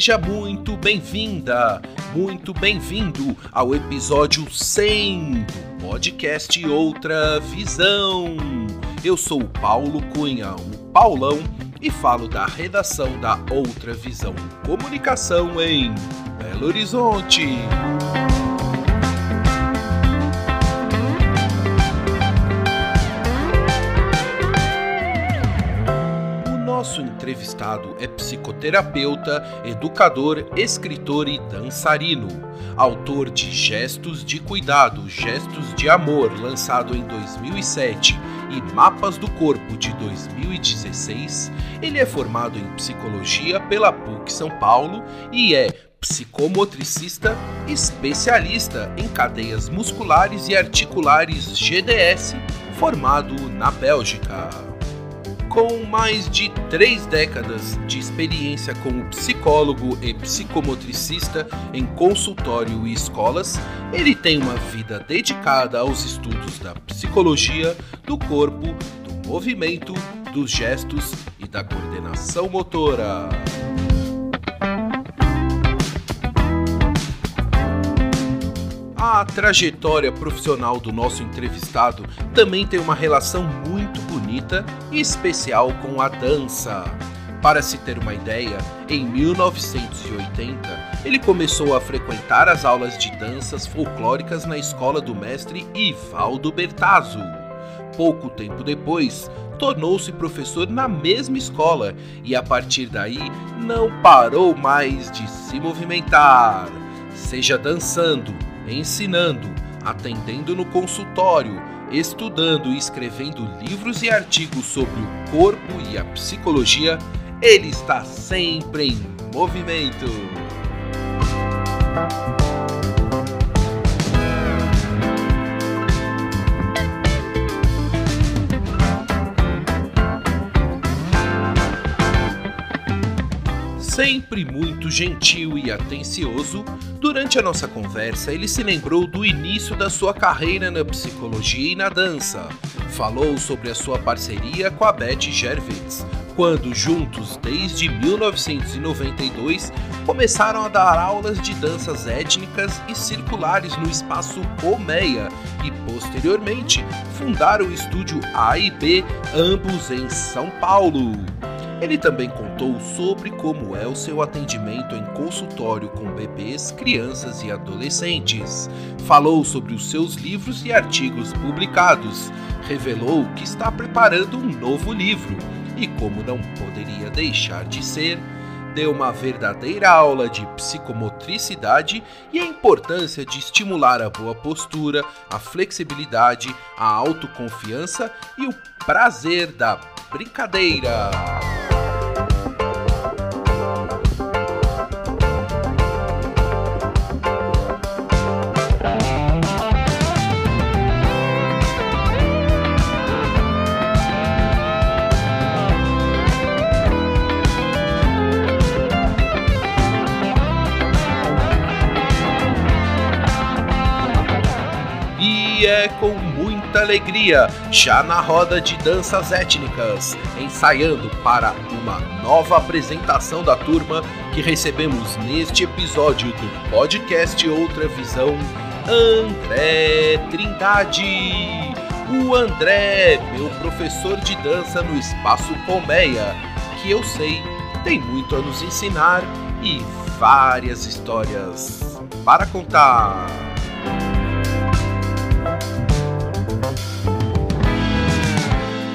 Seja muito bem-vinda, muito bem-vindo ao episódio 100 do podcast Outra Visão. Eu sou o Paulo Cunha, o Paulão, e falo da redação da Outra Visão Comunicação em Belo Horizonte. Entrevistado é psicoterapeuta, educador, escritor e dançarino. Autor de Gestos de Cuidado, Gestos de Amor, lançado em 2007, e Mapas do Corpo, de 2016, ele é formado em psicologia pela PUC São Paulo e é psicomotricista especialista em cadeias musculares e articulares GDS, formado na Bélgica. Com mais de três décadas de experiência como psicólogo e psicomotricista em consultório e escolas, ele tem uma vida dedicada aos estudos da psicologia, do corpo, do movimento, dos gestos e da coordenação motora. A trajetória profissional do nosso entrevistado também tem uma relação muito bonita e especial com a dança. Para se ter uma ideia, em 1980 ele começou a frequentar as aulas de danças folclóricas na escola do mestre Ivaldo Bertazzo. Pouco tempo depois, tornou-se professor na mesma escola e a partir daí não parou mais de se movimentar, seja dançando, ensinando, atendendo no consultório, estudando e escrevendo livros e artigos sobre o corpo e a psicologia, ele está sempre em movimento. Sempre muito gentil e atencioso, durante a nossa conversa ele se lembrou do início da sua carreira na psicologia e na dança. Falou sobre a sua parceria com a Beth Gervitz, quando juntos, desde 1992, começaram a dar aulas de danças étnicas e circulares no espaço Colmeia e, posteriormente, fundaram o estúdio A e B, ambos em São Paulo. Ele também contou sobre como é o seu atendimento em consultório com bebês, crianças e adolescentes. Falou sobre os seus livros e artigos publicados. Revelou que está preparando um novo livro e, como não poderia deixar de ser, deu uma verdadeira aula de psicomotricidade e a importância de estimular a boa postura, a flexibilidade, a autoconfiança e o prazer da brincadeira. E é com muita alegria, já na roda de danças étnicas, ensaiando para uma nova apresentação da turma que recebemos neste episódio do podcast Outra Visão, André Trindade. O André, meu professor de dança no Espaço Colmeia, que eu sei tem muito a nos ensinar e várias histórias para contar.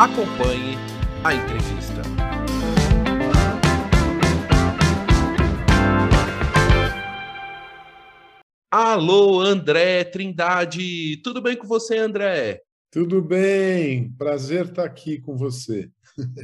Acompanhe a entrevista. Alô, André Trindade. Tudo bem com você, André? Tudo bem, prazer estar aqui com você.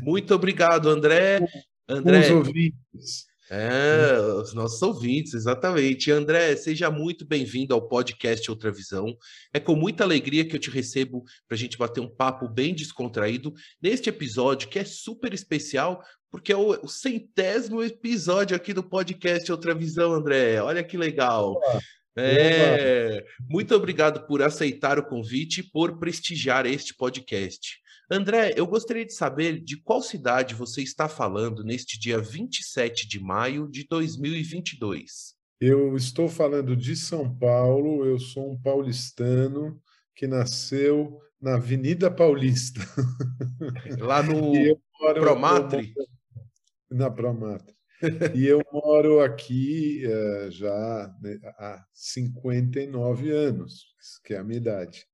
Muito obrigado, André. André, os ouvintes. É, os nossos ouvintes, exatamente. André, seja muito bem-vindo ao podcast Outra Visão. É com muita alegria que eu te recebo para a gente bater um papo bem descontraído neste episódio que é super especial, porque é o, centésimo episódio aqui do podcast Outra Visão, André. Olha que legal. Olá. É, muito obrigado por aceitar o convite e por prestigiar este podcast. André, eu gostaria de saber de qual cidade você está falando neste dia 27 de maio de 2022. Eu estou falando de São Paulo, eu sou um paulistano que nasceu na Avenida Paulista. Lá no Promatri? na Promatri. e eu moro aqui uh, já né, há 59 anos, que é a minha idade.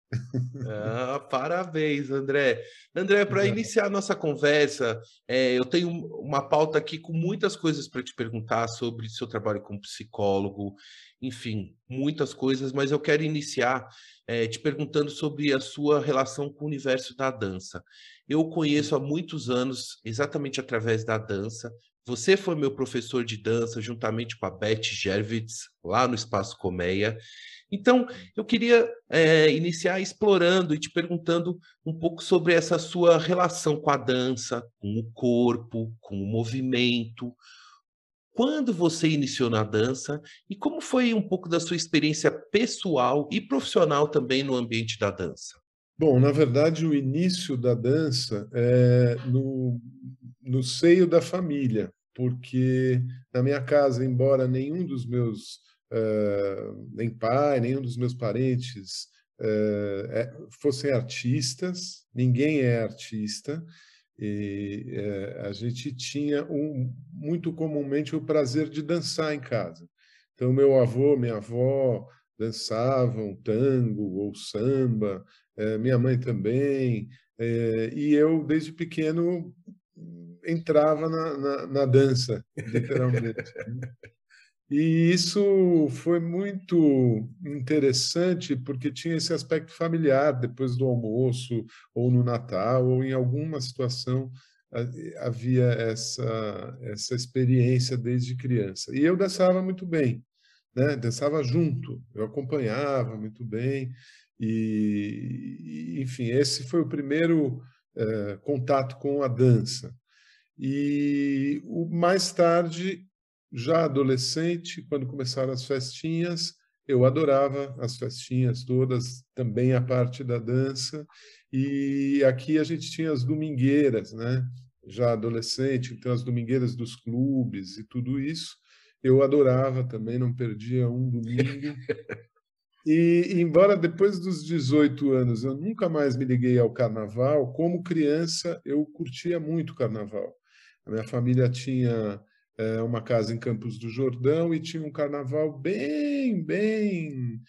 Ah, parabéns, André. André, para iniciar a nossa conversa, é, eu tenho uma pauta aqui com muitas coisas para te perguntar sobre seu trabalho como psicólogo, enfim, muitas coisas, mas eu quero iniciar é, te perguntando sobre a sua relação com o universo da dança. Eu conheço há muitos anos, exatamente através da dança, você foi meu professor de dança, juntamente com a Beth Gervitz, lá no Espaço Colmeia. Então, eu queria é, iniciar explorando e te perguntando um pouco sobre essa sua relação com a dança, com o corpo, com o movimento. Quando você iniciou na dança e como foi um pouco da sua experiência pessoal e profissional também no ambiente da dança? Bom, na verdade, o início da dança é no, no seio da família porque na minha casa, embora nenhum dos meus, uh, nem pai, nenhum dos meus parentes uh, é, fossem artistas, ninguém é artista, e uh, a gente tinha um, muito comumente o prazer de dançar em casa. Então, meu avô, minha avó dançavam tango ou samba, minha mãe também, e eu, desde pequeno, entrava na, na, na dança, literalmente. E isso foi muito interessante porque tinha esse aspecto familiar depois do almoço ou no Natal ou em alguma situação havia essa essa experiência desde criança. E eu dançava muito bem né? Dançava junto eu acompanhava muito bem e enfim esse foi o primeiro é, contato com a dança. E mais tarde, já adolescente, quando começaram as festinhas, eu adorava as festinhas todas, também a parte da dança. E aqui a gente tinha as domingueiras, né? Já adolescente, então as domingueiras dos clubes e tudo isso. Eu adorava também, não perdia um domingo. E, embora depois dos 18 anos eu nunca mais me liguei ao carnaval, como criança eu curtia muito carnaval. A minha família tinha é, uma casa em Campos do Jordão e tinha um carnaval bem, bem,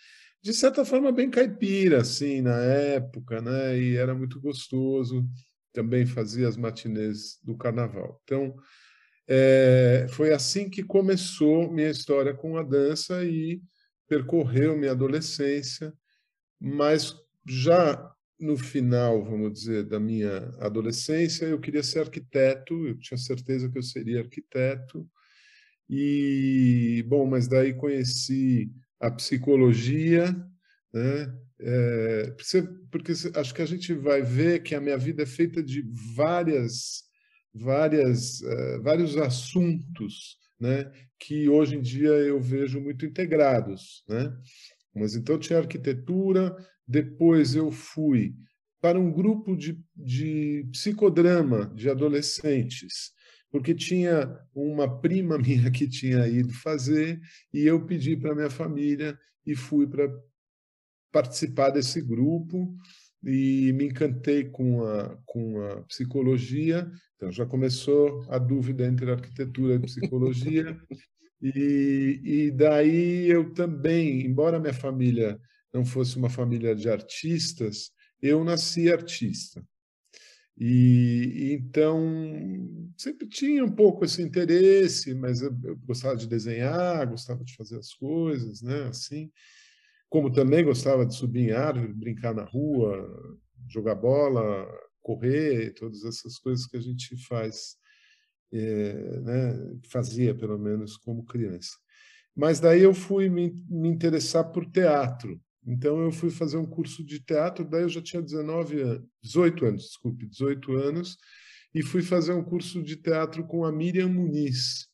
de certa forma, bem caipira, assim, na época, né? E era muito gostoso. Também fazia as matinês do carnaval. Então, é, foi assim que começou minha história com a dança e percorreu minha adolescência, mas já no final, vamos dizer, da minha adolescência, eu queria ser arquiteto, eu tinha certeza que eu seria arquiteto. E, bom, mas daí conheci a psicologia, né? É, porque acho que a gente vai ver que a minha vida é feita de várias, várias, uh, vários assuntos, né? Que hoje em dia eu vejo muito integrados, né? Mas então tinha arquitetura, depois eu fui para um grupo de, de psicodrama de adolescentes, porque tinha uma prima minha que tinha ido fazer e eu pedi para minha família e fui para participar desse grupo e me encantei com a, com a psicologia. Então já começou a dúvida entre arquitetura e psicologia. e, e daí eu também, embora minha família não fosse uma família de artistas, eu nasci artista. E, então sempre tinha um pouco esse interesse, mas eu, eu, gostava de desenhar, gostava de fazer as coisas, né? Assim, como também gostava de subir em árvore, brincar na rua, jogar bola, correr, todas essas coisas que a gente faz é, né, fazia pelo menos como criança. Mas daí eu fui me, me, interessar por teatro. Então eu fui fazer um curso de teatro, daí eu já tinha 19 anos, 18 anos, desculpe, 18 anos, e fui fazer um curso de teatro com a Miriam Muniz.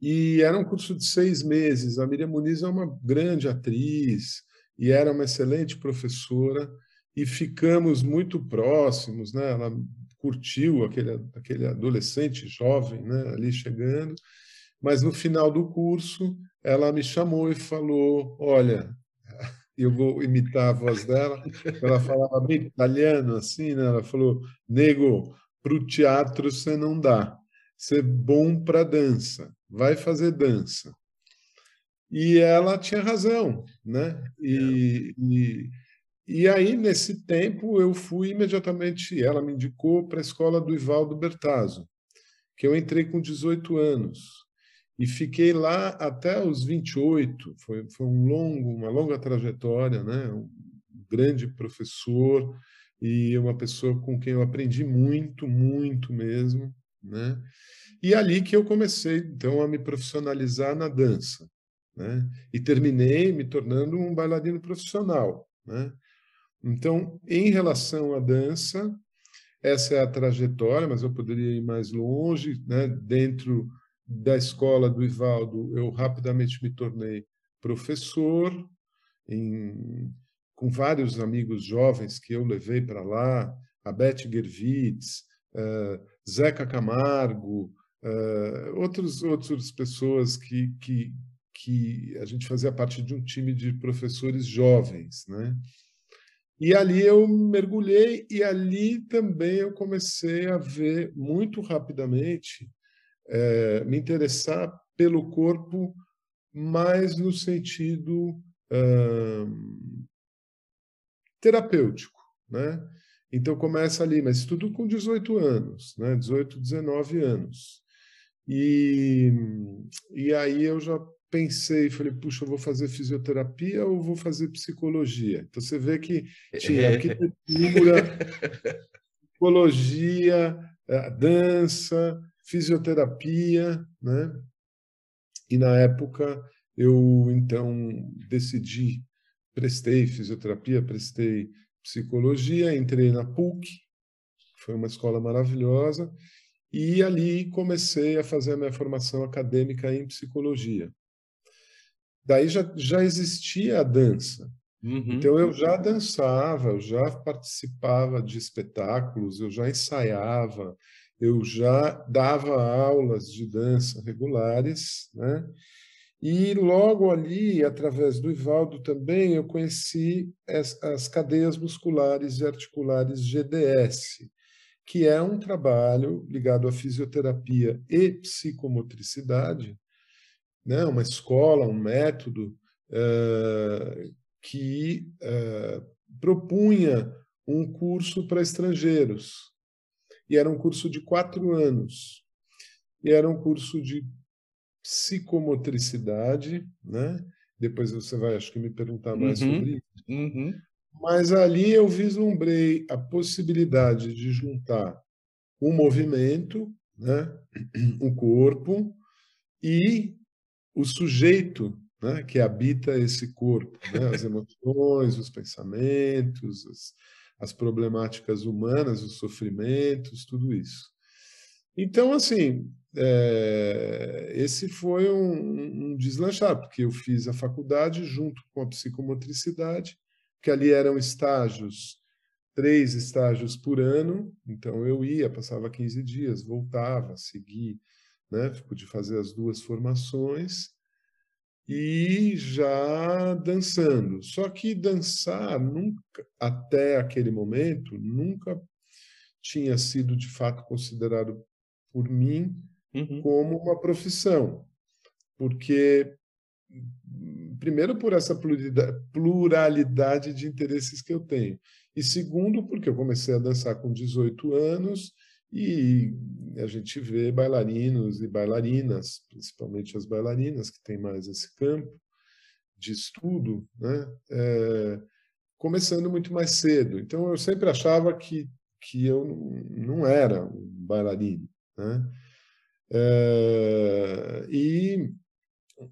E era um curso de seis meses. A Miriam Muniz é uma grande atriz e era uma excelente professora e ficamos muito próximos, né? Ela curtiu aquele aquele adolescente jovem, né? Ali chegando, mas no final do curso ela me chamou e falou: olha, eu vou imitar a voz dela. Ela falava bem italiano assim, né? Ela falou: nego, para o teatro você não dá. Você é bom para dança, vai fazer dança. E ela tinha razão, né? E, e, e aí, nesse tempo, eu fui imediatamente, ela me indicou para a escola do Ivaldo Bertazzo, que eu entrei com 18 anos e fiquei lá até os 28. Foi, foi um longo, uma longa trajetória, né? Um grande professor e uma pessoa com quem eu aprendi muito, muito mesmo, né? E ali que eu comecei então a me profissionalizar na dança, né? E terminei me tornando um bailarino profissional, né? Então, em relação à dança, essa é a trajetória, mas eu poderia ir mais longe, né? Dentro da escola do Ivaldo, eu rapidamente me tornei professor, em, com vários amigos jovens que eu levei para lá, a Beth Gervitz, uh, Zeca Camargo, uh, outros, outras pessoas que, que, que a gente fazia parte de um time de professores jovens, né? E ali eu mergulhei e ali também eu comecei a ver muito rapidamente é, me interessar pelo corpo mais no sentido terapêutico, né? Então começa ali, mas tudo com 18 anos, né? 18, 19 anos. E, e aí eu já pensei, falei, puxa, eu vou fazer fisioterapia ou vou fazer psicologia? Então você vê que tinha arquitetura, psicologia, eh, dança, fisioterapia, né? E na época eu então decidi, prestei fisioterapia, prestei psicologia, entrei na PUC, foi uma escola maravilhosa, e ali comecei a fazer a minha formação acadêmica em psicologia. Daí já, já existia a dança. Uhum. Então eu já dançava, eu já participava de espetáculos, eu já ensaiava, eu já dava aulas de dança regulares, né? E logo ali, através do Ivaldo também, eu conheci as, as cadeias musculares e articulares GDS, que é um trabalho ligado à fisioterapia e psicomotricidade, né? uma escola, um método uh, que uh, propunha um curso para estrangeiros, e era um curso de quatro anos. E era um curso de psicomotricidade, né? Depois você vai, acho que, me perguntar mais uhum, sobre isso. Uhum. Mas ali eu vislumbrei a possibilidade de juntar o movimento, né? o corpo e o sujeito né? que habita esse corpo, né? as emoções, os pensamentos, as, as problemáticas humanas, os sofrimentos, tudo isso. Então, assim, é, esse foi um, um deslanchar, porque eu fiz a faculdade junto com a psicomotricidade, que ali eram estágios, três estágios por ano, então eu ia, passava 15 dias, voltava, segui, né, pude fazer as duas formações, e já dançando. Só que dançar nunca, até aquele momento, nunca tinha sido de fato considerado por mim uhum. como uma profissão, porque primeiro por essa pluralidade de interesses que eu tenho e segundo porque eu comecei a dançar com 18 anos e a gente vê bailarinos e bailarinas, principalmente as bailarinas, que têm mais esse campo de estudo, né? É, começando muito mais cedo. Então, eu sempre achava que que eu não era um bailarino, né? É, e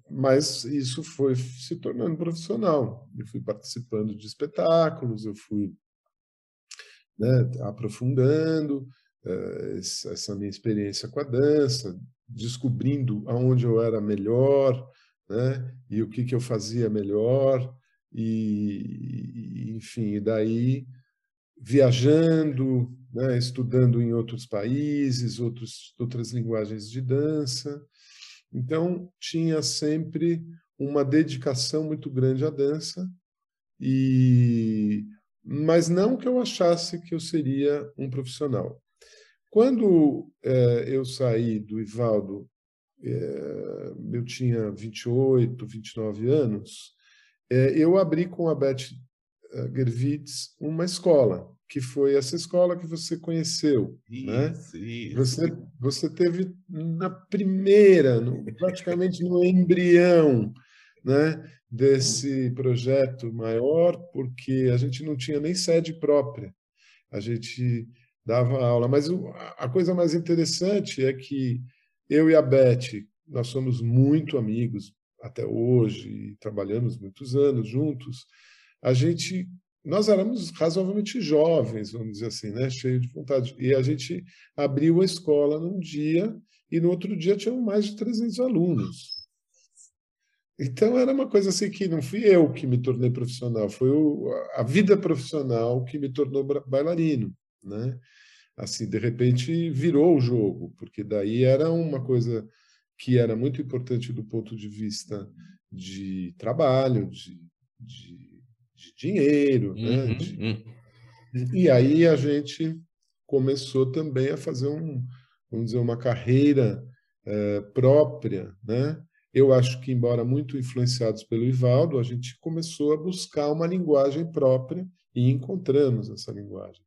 mas isso foi se tornando profissional. Eu fui participando de espetáculos, eu fui né, aprofundando uh, essa minha experiência com a dança, descobrindo aonde eu era melhor, né, e o que, que eu fazia melhor, e, enfim, e daí viajando, né, estudando em outros países, outros, outras linguagens de dança. Então, tinha sempre uma dedicação muito grande à dança, e mas não que eu achasse que eu seria um profissional. Quando é, eu saí do Ivaldo, é, eu tinha 28, 29 anos, é, eu abri com a Beth Gervitz uma escola, que foi essa escola que você conheceu. Né? Isso, né? isso. Você, você teve na primeira, no, praticamente no embrião né, desse projeto maior, porque a gente não tinha nem sede própria. A gente dava aula. Mas a coisa mais interessante é que eu e a Beth, nós somos muito amigos até hoje, trabalhamos muitos anos juntos. A gente nós éramos razoavelmente jovens, vamos dizer assim, né? cheio de vontade. E a gente abriu a escola num dia e no outro dia tinham mais de 300 alunos. Então era uma coisa assim que não fui eu que me tornei profissional, foi o, a vida profissional que me tornou bailarino, né? Assim, de repente virou o jogo, porque daí era uma coisa que era muito importante do ponto de vista de trabalho, de, de de dinheiro. Né, uhum, né? de... Uhum. E aí a gente começou também a fazer um, vamos dizer, uma carreira é, própria, né? Eu acho que, embora muito influenciados pelo Ivaldo, a gente começou a buscar uma linguagem própria e encontramos essa linguagem.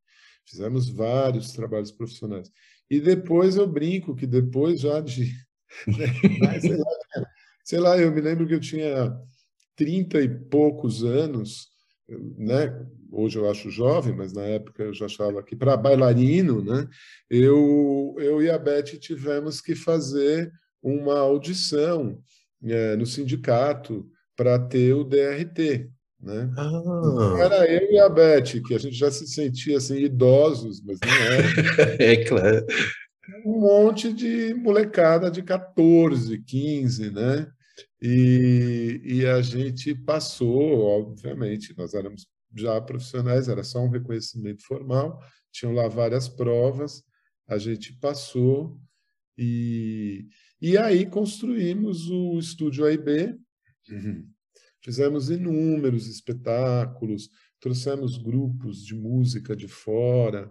Fizemos vários trabalhos profissionais. E depois eu brinco que depois já de. Né, sei, lá, sei lá, eu me lembro que eu tinha trinta e poucos anos né? Hoje eu acho jovem, mas na época eu já achava que para bailarino, né? Eu, eu e a Beth tivemos que fazer uma audição é, no sindicato para ter o DRT, né? Ah. Era eu e a Beth, que a gente já se sentia assim idosos, mas não era. é claro. Um monte de molecada de 14, 15, né? E, e a gente passou, obviamente, nós éramos já profissionais, era só um reconhecimento formal, tinham lá várias provas, a gente passou e, e aí construímos o estúdio AIB, uhum. Fizemos inúmeros espetáculos, trouxemos grupos de música de fora,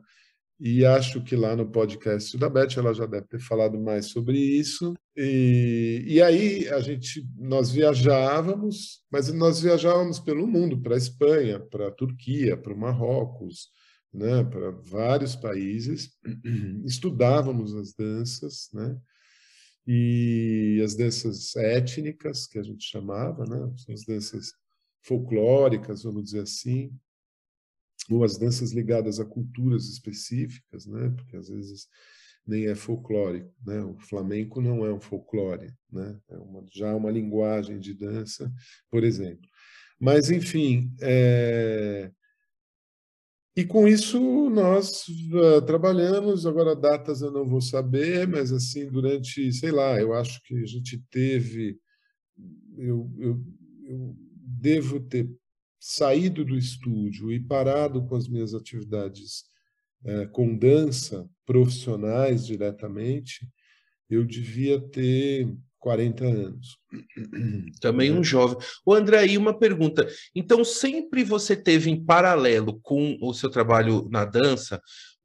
e acho que lá no podcast da Beth ela já deve ter falado mais sobre isso. E, e aí a gente, nós viajávamos, mas nós viajávamos pelo mundo, para a Espanha, para a Turquia, para o Marrocos, né, para vários países. Estudávamos as danças, né? E as danças étnicas, que a gente chamava, né? As danças folclóricas, vamos dizer assim ou as danças ligadas a culturas específicas, né? Porque às vezes nem é folclórico, né? O flamenco não é um folclore, né? É uma, já uma linguagem de dança, por exemplo. Mas enfim, é... e com isso nós uh, trabalhamos. Agora datas eu não vou saber, mas assim durante, sei lá, eu acho que a gente teve, eu, eu, eu devo ter saído do estúdio e parado com as minhas atividades é, com dança profissionais diretamente, eu devia ter 40 anos. Também um jovem. O André, aí uma pergunta. Então, sempre você teve em paralelo com o seu trabalho na dança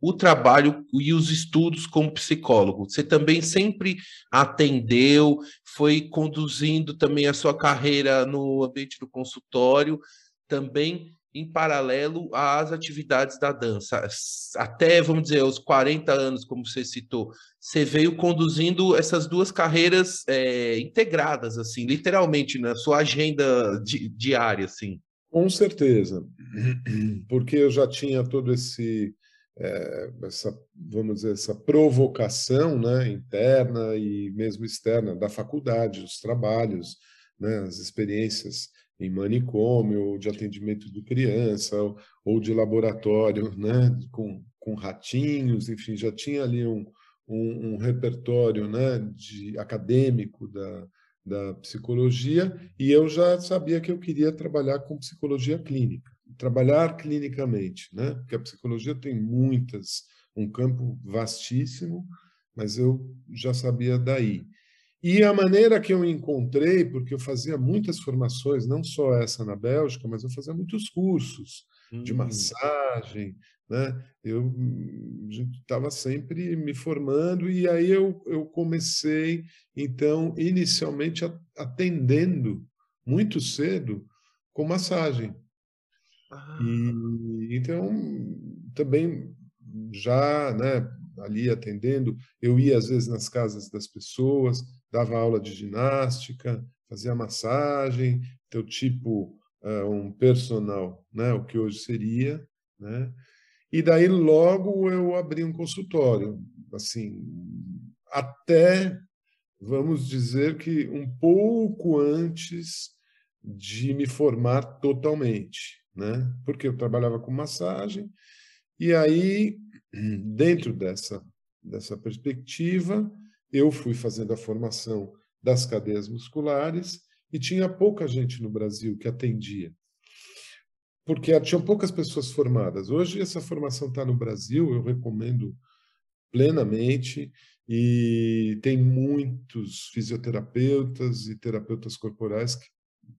o trabalho e os estudos como psicólogo. Você também sempre atendeu, foi conduzindo também a sua carreira no ambiente do consultório também em paralelo às atividades da dança. Até, vamos dizer, aos 40 anos, como você citou, você veio conduzindo essas duas carreiras é, integradas, assim, literalmente, na sua agenda di diária, assim. Com certeza, porque eu já tinha todo esse é, essa, vamos dizer, essa provocação né, interna e mesmo externa da faculdade, os trabalhos, né, as experiências em manicômio, de atendimento de criança, ou, de laboratório né, com, com ratinhos, enfim, já tinha ali um, um, um repertório né, de acadêmico da, da psicologia, e eu já sabia que eu queria trabalhar com psicologia clínica trabalhar clinicamente, né? Porque a psicologia tem muitas, um campo vastíssimo, mas eu já sabia daí. E a maneira que eu encontrei, porque eu fazia muitas formações, não só essa na Bélgica, mas eu fazia muitos cursos hum. de massagem, né? Eu estava sempre me formando e aí eu, eu comecei, então, inicialmente atendendo muito cedo com massagem. Ah. E, então, também já né, ali atendendo, eu ia às vezes nas casas das pessoas, dava aula de ginástica, fazia massagem, teu tipo uh, um personal, né, o que hoje seria, né? E daí logo eu abri um consultório, assim, até vamos dizer que um pouco antes de me formar totalmente, né? Porque eu trabalhava com massagem e aí dentro dessa dessa perspectiva eu fui fazendo a formação das cadeias musculares e tinha pouca gente no Brasil que atendia. Porque tinha poucas pessoas formadas. Hoje essa formação está no Brasil, eu recomendo plenamente e tem muitos fisioterapeutas e terapeutas corporais que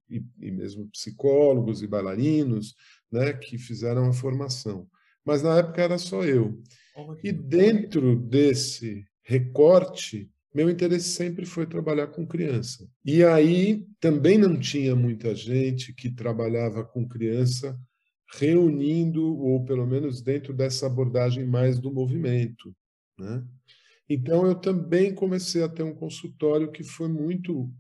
e, e mesmo psicólogos e bailarinos, né, que fizeram a formação. Mas na época era só eu. E dentro desse recorte, meu interesse sempre foi trabalhar com criança. E aí também não tinha muita gente que trabalhava com criança reunindo, ou pelo menos dentro dessa abordagem mais do movimento. Né? Então eu também comecei a ter um consultório que foi muito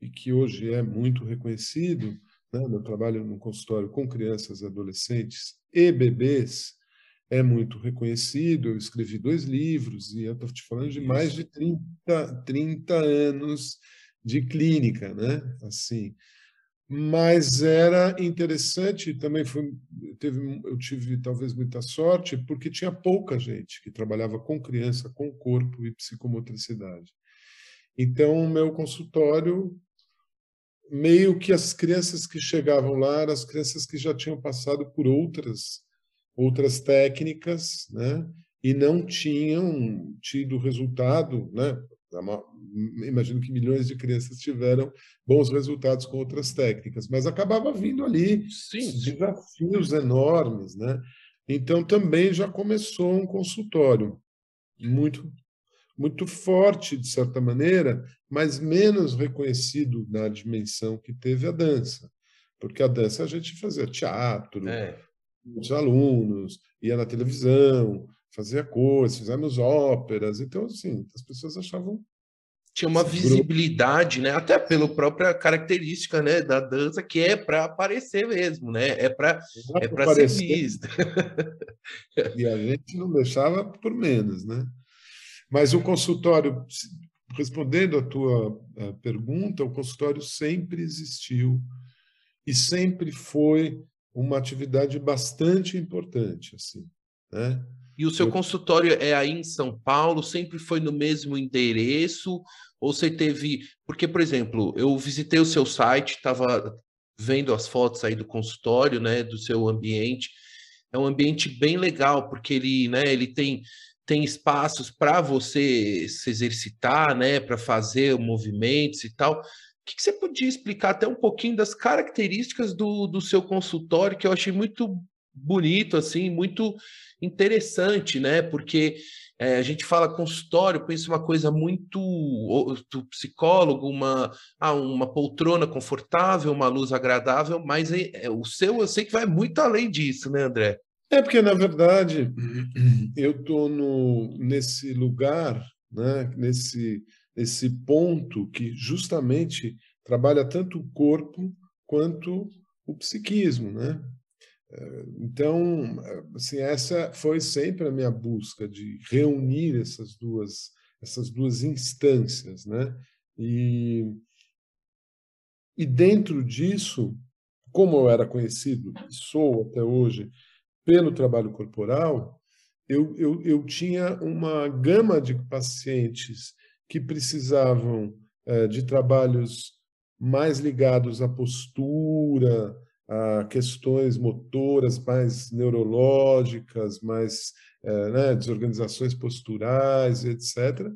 e que hoje é muito reconhecido, né? trabalho no consultório com crianças, adolescentes e bebês é muito reconhecido. Eu escrevi dois livros e eu estou te falando de mais de 30, 30 anos de clínica, né? Assim, mas era interessante também foi teve eu tive talvez muita sorte porque tinha pouca gente que trabalhava com criança com corpo e psicomotricidade então o meu consultório meio que as crianças que chegavam lá eram as crianças que já tinham passado por outras outras técnicas, né? E não tinham tido resultado, né? Imagino que milhões de crianças tiveram bons resultados com outras técnicas, mas acabava vindo ali Sim. desafios enormes, né? Então também já começou um consultório muito muito forte, de certa maneira, mas menos reconhecido na dimensão que teve a dança. Porque a dança a gente fazia teatro, é. Os alunos, ia na televisão, fazia coisas, fizemos óperas. Então, assim, as pessoas achavam tinha uma visibilidade, né? Até pela própria característica, né, da dança que é para aparecer mesmo, né? É para é ser vista. e a gente não deixava por menos, né? Mas o consultório, respondendo à tua pergunta, o consultório sempre existiu e sempre foi uma atividade bastante importante, assim, né? E o seu Eu... consultório é aí em São Paulo? Sempre foi no mesmo endereço? Ou você teve. Porque, por exemplo, eu visitei o seu site, estava vendo as fotos aí do consultório, né? Do seu ambiente. É um ambiente bem legal, porque ele, né, ele tem tem espaços para você se exercitar, né, para fazer movimentos e tal. O que, que, você podia explicar até um pouquinho das características do, do seu consultório, que eu achei muito bonito, assim, muito interessante, né? Porque é, a gente fala consultório, pensa uma coisa muito do psicólogo, uma, ah, uma poltrona confortável, uma luz agradável, mas é, é, o seu eu sei que vai muito além disso, né, André? É porque, na verdade, eu estou nesse lugar, né, nesse, nesse ponto que justamente trabalha tanto o corpo quanto o psiquismo. Né? Então, assim, essa foi sempre a minha busca de reunir essas duas essas duas instâncias, né? E e dentro disso, como eu era conhecido e sou até hoje pelo trabalho corporal, eu, eu, eu tinha uma gama de pacientes que precisavam é, de trabalhos mais ligados à postura, a questões motoras mais neurológicas, mais é, né, desorganizações posturais, etc.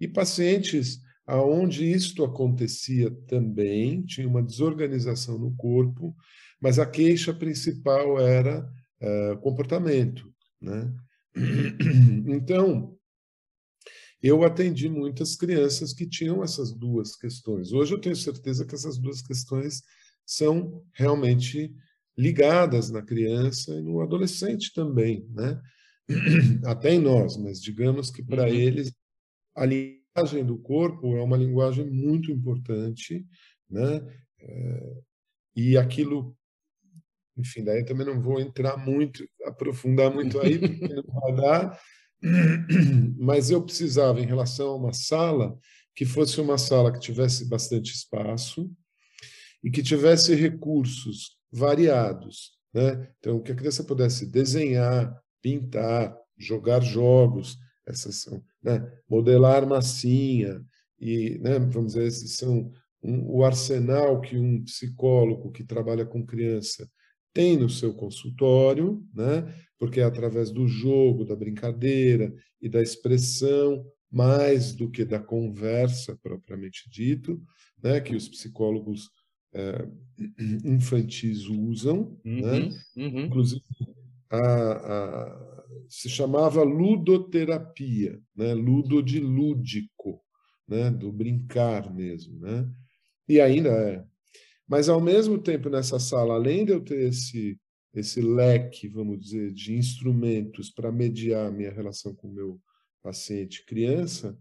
E pacientes aonde isto acontecia também, tinha uma desorganização no corpo, mas a queixa principal era é, comportamento. Né? Então, eu atendi muitas crianças que tinham essas duas questões. Hoje eu tenho certeza que essas duas questões são realmente ligadas na criança e no adolescente também, né? Até em nós, mas digamos que para uhum. eles a linguagem do corpo é uma linguagem muito importante, né? É, e aquilo, enfim, daí também não vou entrar muito, aprofundar muito aí, porque não vai dar, mas eu precisava, em relação a uma sala, que fosse uma sala que tivesse bastante espaço, e que tivesse recursos variados. Né? Então, que a criança pudesse desenhar, pintar, jogar jogos, essas são, né? modelar massinha, e, né, vamos dizer, esses são um, o arsenal que um psicólogo que trabalha com criança tem no seu consultório, né? porque é através do jogo, da brincadeira e da expressão, mais do que da conversa propriamente dito, né? que os psicólogos é, infantis usam, uhum, né? uhum. inclusive a, a, se chamava ludoterapia, né? ludo de lúdico, né? do brincar mesmo, né? e ainda é. Mas ao mesmo tempo nessa sala, além de eu ter esse esse leque, vamos dizer, de instrumentos para mediar minha relação com o meu paciente criança,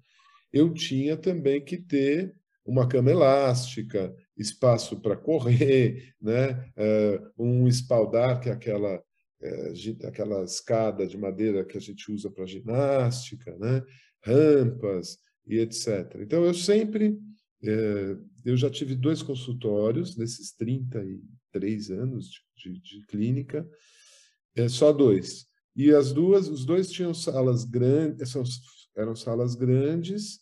eu tinha também que ter uma cama elástica, espaço para correr, né? Uh, um espaldar, que é aquela, uh, aquela escada de madeira que a gente usa para ginástica, né? rampas e etc. Então, eu sempre, uh, eu já tive dois consultórios nesses 33 anos de, de, de clínica, só dois. E as duas, os dois tinham salas grandes, eram salas grandes,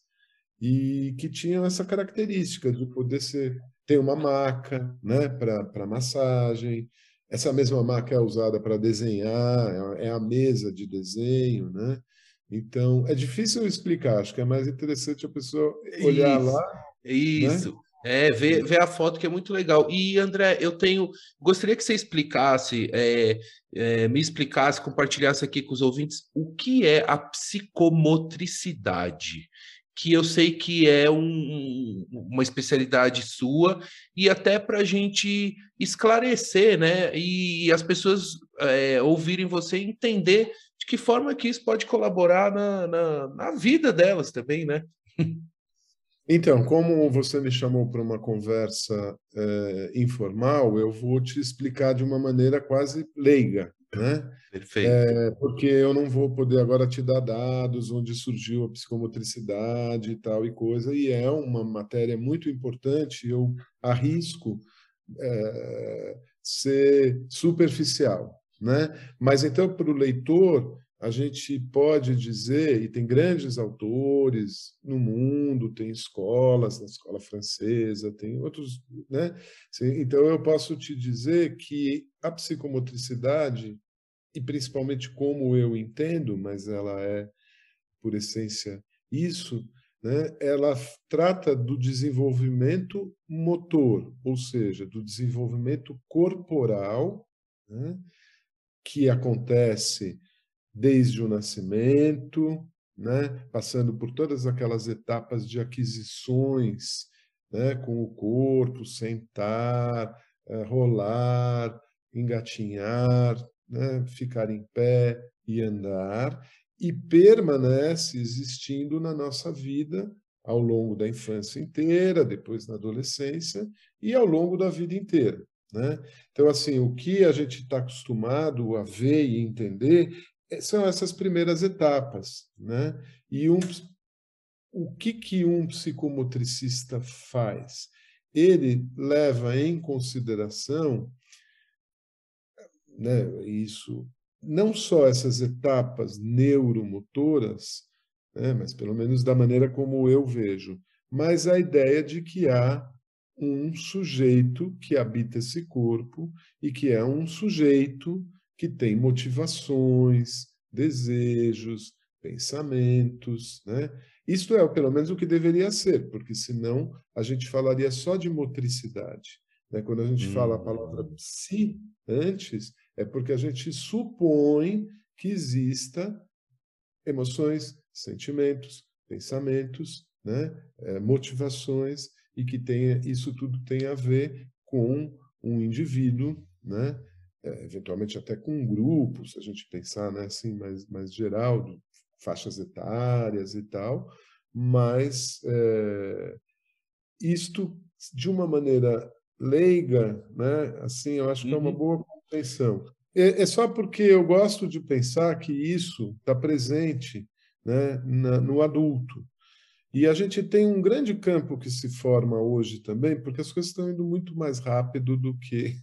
e que tinham essa característica de poder ser tem uma maca né, para massagem. Essa mesma maca é usada para desenhar, é, é a mesa de desenho, né? Então, é difícil explicar, acho que é mais interessante a pessoa olhar isso, lá. Né? Isso. Né? É, ver, ver a foto que é muito legal. E, André, eu tenho. Gostaria que você explicasse, é, é, me explicasse, compartilhasse aqui com os ouvintes o que é a psicomotricidade que eu sei que é um, uma especialidade sua, e até para a gente esclarecer, né? E as pessoas é, ouvirem você entender de que forma que isso pode colaborar na, na, na vida delas também, né? Então, como você me chamou para uma conversa é, informal, eu vou te explicar de uma maneira quase leiga, né? Perfeito. É, porque eu não vou poder agora te dar dados onde surgiu a psicomotricidade e tal e coisa, e é uma matéria muito importante, eu arrisco é, ser superficial. Né? Mas então, para o leitor, a gente pode dizer, e tem grandes autores no mundo, tem escolas, na escola francesa, tem outros. Né? Então, eu posso te dizer que a psicomotricidade, e principalmente como eu entendo, mas ela é, por essência, isso, né? ela trata do desenvolvimento motor, ou seja, do desenvolvimento corporal, né? que acontece desde o nascimento, né, passando por todas aquelas etapas de aquisições, né, com o corpo, sentar, eh, rolar, engatinhar, né, ficar em pé e andar, e permanece existindo na nossa vida ao longo da infância inteira, depois na adolescência e ao longo da vida inteira. Né? Então, assim, o que a gente está acostumado a ver e entender são essas primeiras etapas. Né? E um, o que, que um psicomotricista faz? Ele leva em consideração né, isso, não só essas etapas neuromotoras, né, mas pelo menos da maneira como eu vejo, mas a ideia de que há um sujeito que habita esse corpo e que é um sujeito que tem motivações, desejos, pensamentos, né? Isto é, pelo menos, o que deveria ser, porque senão a gente falaria só de motricidade. Né? Quando a gente hum. fala a palavra psi antes, é porque a gente supõe que exista emoções, sentimentos, pensamentos, né? É, motivações e que tenha, isso tudo tem a ver com um indivíduo, né? É, eventualmente até com um grupo, se a gente pensar né, assim, mais, mais geral, faixas etárias e tal, mas é, isto, de uma maneira leiga, né, assim, eu acho que é uma uhum. boa compreensão. É, é, só porque eu gosto de pensar que isso está presente né, na, no adulto. E a gente tem um grande campo que se forma hoje também, porque as coisas estão indo muito mais rápido do que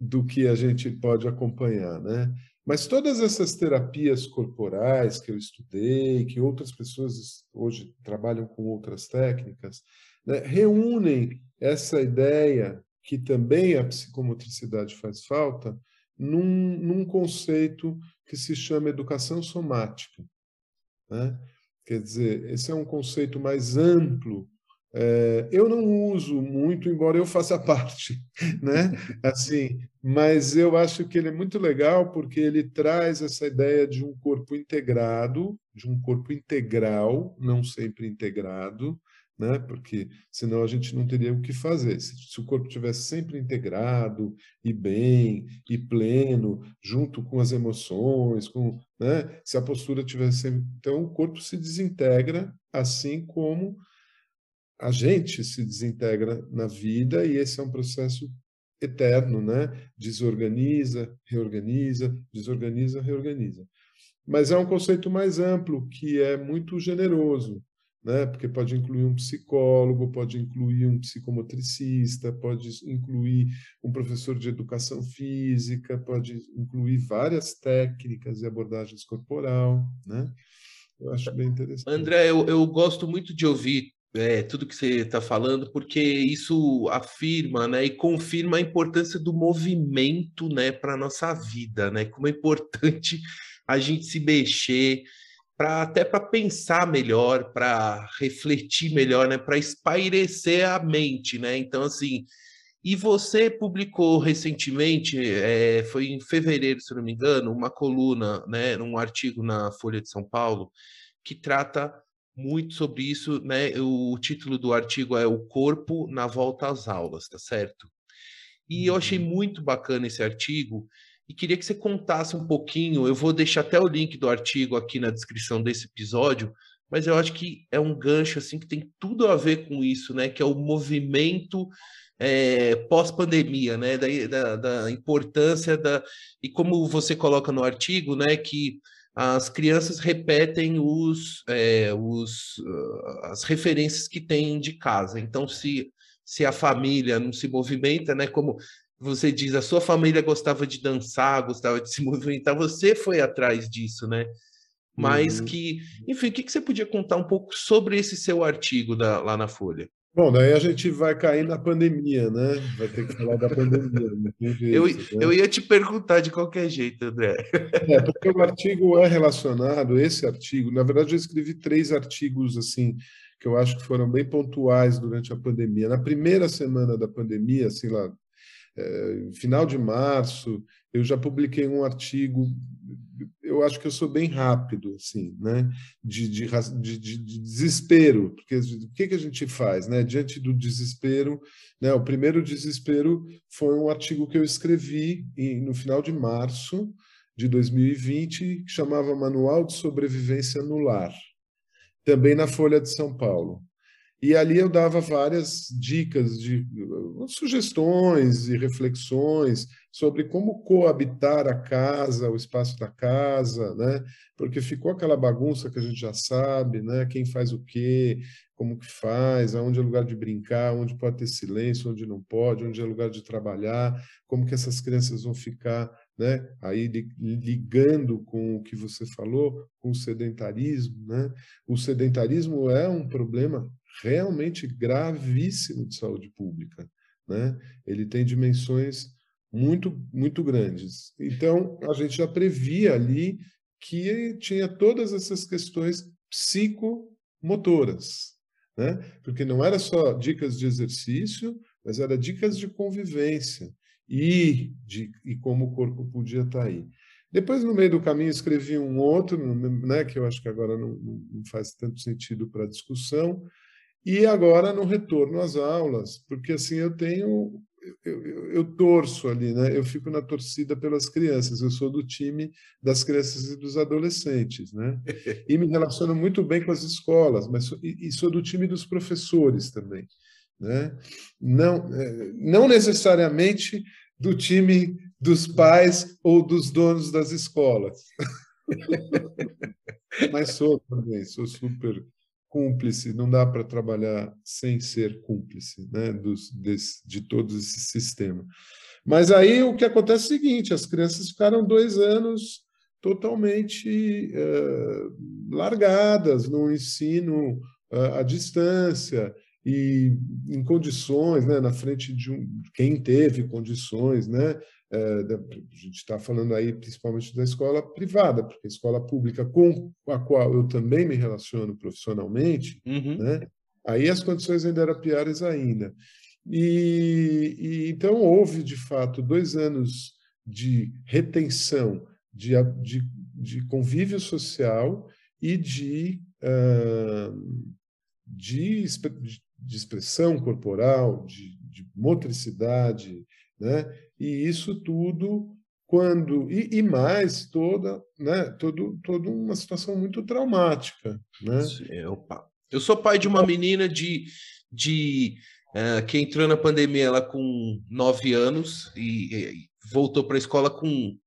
do que a gente pode acompanhar, né? Mas todas essas terapias corporais que eu estudei, que outras pessoas hoje trabalham com outras técnicas, né, reúnem essa ideia que também a psicomotricidade faz falta num, num conceito que se chama educação somática. Né? Quer dizer, esse é um conceito mais amplo. É, eu não uso muito, embora eu faça parte, né? Assim, mas eu acho que ele é muito legal porque ele traz essa ideia de um corpo integrado, de um corpo integral, não sempre integrado, né? porque senão a gente não teria o que fazer. Se, se, o corpo tivesse sempre integrado e bem e pleno, junto com as emoções, com, né? se a postura tivesse sempre... Então, o corpo se desintegra, assim como a gente se desintegra na vida, e esse é um processo eterno, né? Desorganiza, reorganiza, desorganiza, reorganiza. Mas é um conceito mais amplo, que é muito generoso né? porque pode incluir um psicólogo, pode incluir um psicomotricista, pode incluir um professor de educação física, pode incluir várias técnicas e abordagens corporal. Né? Eu acho bem interessante. André, eu, eu gosto muito de ouvir é, tudo que você está falando, porque isso afirma né, e confirma a importância do movimento né, para a nossa vida, né? Como é importante a gente se mexer, para até para pensar melhor, para refletir melhor, né, para espairecer a mente, né? Então assim, e você publicou recentemente, é, foi em fevereiro, se não me engano, uma coluna, né, um artigo na Folha de São Paulo que trata muito sobre isso, né? O título do artigo é O Corpo na Volta às Aulas, tá certo? E eu achei uhum. muito bacana esse artigo e queria que você contasse um pouquinho. Eu vou deixar até o link do artigo aqui na descrição desse episódio, mas eu acho que é um gancho assim que tem tudo a ver com isso, né? Que é o movimento é, pós-pandemia, né? Da, da, da, importância da e como você coloca no artigo, né? Que as crianças repetem os, é, os as referências que têm de casa. Então, se se a família não se movimenta, né? Como você diz, a sua família gostava de dançar, gostava de se movimentar, você foi atrás disso, né? Mas uhum. que, enfim, o que, que você podia contar um pouco sobre esse seu artigo da, lá na Folha? Bom, daí a gente vai cair na pandemia, né? Vai ter que falar da pandemia. Jeito, eu, né? eu ia te perguntar de qualquer jeito, André. É, porque o artigo é relacionado, esse artigo, na verdade eu escrevi três artigos assim, que eu acho que foram bem pontuais durante a pandemia. Na primeira semana da pandemia, assim lá, final de março, eu já publiquei um artigo, eu acho que eu sou bem rápido, assim, né? De, de, de, de desespero, porque o que, que a gente faz, né? Diante do desespero, né? O primeiro desespero foi um artigo que eu escrevi no final de março de 2020, que chamava Manual de Sobrevivência no Lar, também na Folha de São Paulo. E ali eu dava várias dicas de sugestões e reflexões sobre como coabitar a casa, o espaço da casa, né? Porque ficou aquela bagunça que a gente já sabe, né? Quem faz o quê, como que faz, aonde é lugar de brincar, onde pode ter silêncio, onde não pode, onde é lugar de trabalhar, como que essas crianças vão ficar né? Aí ligando com o que você falou, com o sedentarismo, né? O sedentarismo é um problema realmente gravíssimo de saúde pública, né? Ele tem dimensões muito muito grandes. Então, a gente já previa ali que tinha todas essas questões psicomotoras, né? Porque não era só dicas de exercício, mas era dicas de convivência e, de, e como o corpo podia estar tá aí. Depois, no meio do caminho, escrevi um outro, né, que eu acho que agora não, não faz tanto sentido para a discussão, e agora no retorno às aulas, porque assim eu tenho, eu, eu, eu, torço ali, né? Eu fico na torcida pelas crianças. Eu sou do time das crianças e dos adolescentes, né? E me relaciono muito bem com as escolas, mas sou, e, e sou do time dos professores também, né? Não, é, não necessariamente do time dos pais ou dos donos das escolas. Mas sou também, sou super cúmplice, não dá para trabalhar sem ser cúmplice né, dos, desse, de todo esse sistema. Mas aí o que acontece é o seguinte: as crianças ficaram dois anos totalmente uh, largadas no ensino uh, à distância, e em condições, né, na frente de um, quem teve condições, né, a gente está falando aí principalmente da escola privada, porque a escola pública com a qual eu também me relaciono profissionalmente, uhum. né, aí as condições ainda eram piores ainda. E, e, então houve de fato dois anos de retenção, de, de, de convívio social e de, uh, de, de expressão corporal, de, de motricidade, né? E isso tudo quando e, e, mais toda, né? Todo, toda uma situação muito traumática, né? É. Eu sou pai de uma menina de, de uh, que entrou na pandemia ela com nove anos e, e voltou para a escola com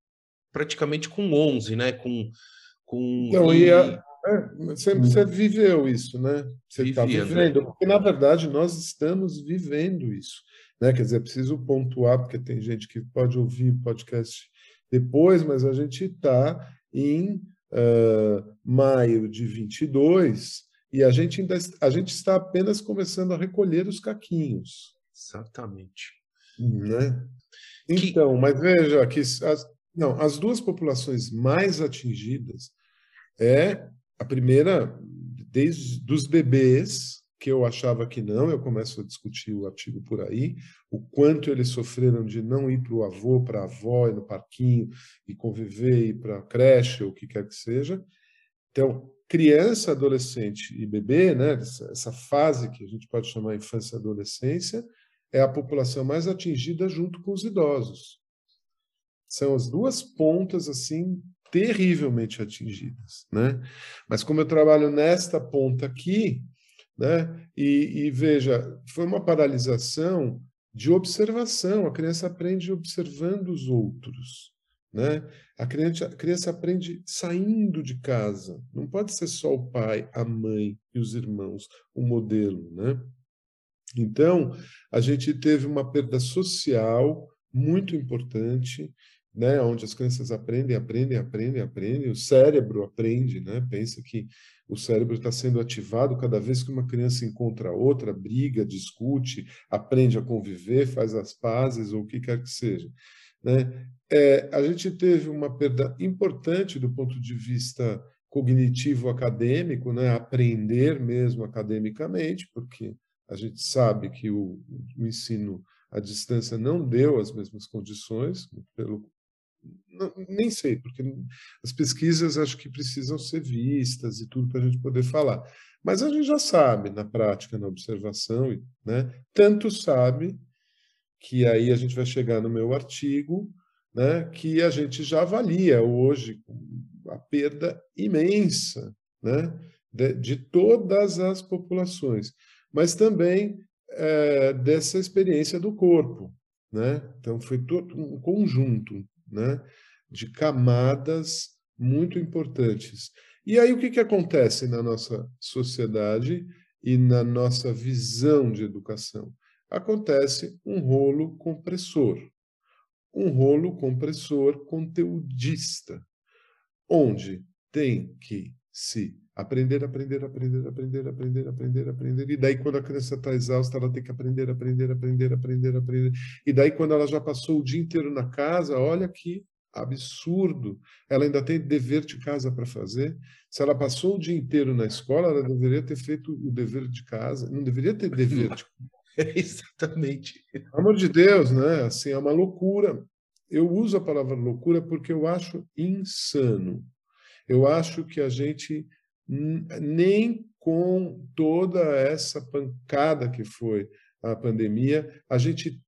praticamente com 11, né? Com, com então, e, a, é, você, você, viveu isso, né? Você está vivendo, porque na verdade nós estamos vivendo isso, né? Quer dizer, preciso pontuar, porque tem gente que pode ouvir o podcast depois, mas a gente está em uh, maio de 22 e a gente ainda a gente está apenas começando a recolher os caquinhos. Exatamente. Né? Então, que... mas veja que as, não, as duas populações mais atingidas é a primeira, desde dos bebês, que eu achava que não, eu começo a discutir o artigo por aí, o quanto eles sofreram de não ir para o avô, para a avó, ir no parquinho e conviver, ir para a creche, ou o que quer que seja. Então, criança, adolescente e bebê, né, essa, fase que a gente pode chamar infância e adolescência, é a população mais atingida junto com os idosos. São as duas pontas assim terrivelmente atingidas, né? Mas como eu trabalho nesta ponta aqui, né? E, e veja, foi uma paralisação de observação. A criança aprende observando os outros, né? A criança, a criança aprende saindo de casa. Não pode ser só o pai, a mãe e os irmãos o modelo, né? Então, a gente teve uma perda social muito importante né, onde as crianças aprendem, aprendem, aprendem, aprendem, o cérebro aprende, né, pensa que o cérebro está sendo ativado cada vez que uma criança encontra outra, briga, discute, aprende a conviver, faz as pazes ou o que quer que seja. Né? É, a gente teve uma perda importante do ponto de vista cognitivo acadêmico, né, aprender mesmo academicamente, porque a gente sabe que o, o ensino à distância não deu as mesmas condições, pelo nem sei, porque as pesquisas acho que precisam ser vistas e tudo para a gente poder falar. Mas a gente já sabe, na prática, na observação, né? tanto sabe que aí a gente vai chegar no meu artigo, né? que a gente já avalia hoje a perda imensa né? de, de todas as populações. mas também é, dessa experiência do corpo. Né? Então, foi todo um conjunto né, de camadas muito importantes. E aí, o que, que acontece na nossa sociedade e na nossa visão de educação? Acontece um rolo compressor. Um rolo compressor conteudista, onde tem que se Aprender, aprender, aprender, aprender, aprender, aprender, aprender. E daí, quando a criança está exausta, ela tem que aprender, aprender, aprender, aprender, aprender. E daí, quando ela já passou o dia inteiro na casa, olha que absurdo. Ela ainda tem dever de casa para fazer. Se ela passou o dia inteiro na escola, ela deveria ter feito o dever de casa. Não deveria ter dever de Exatamente. Pelo amor de Deus, né? Assim, é uma loucura. Eu uso a palavra loucura porque eu acho insano. Eu acho que a gente nem com toda essa pancada que foi a pandemia, a gente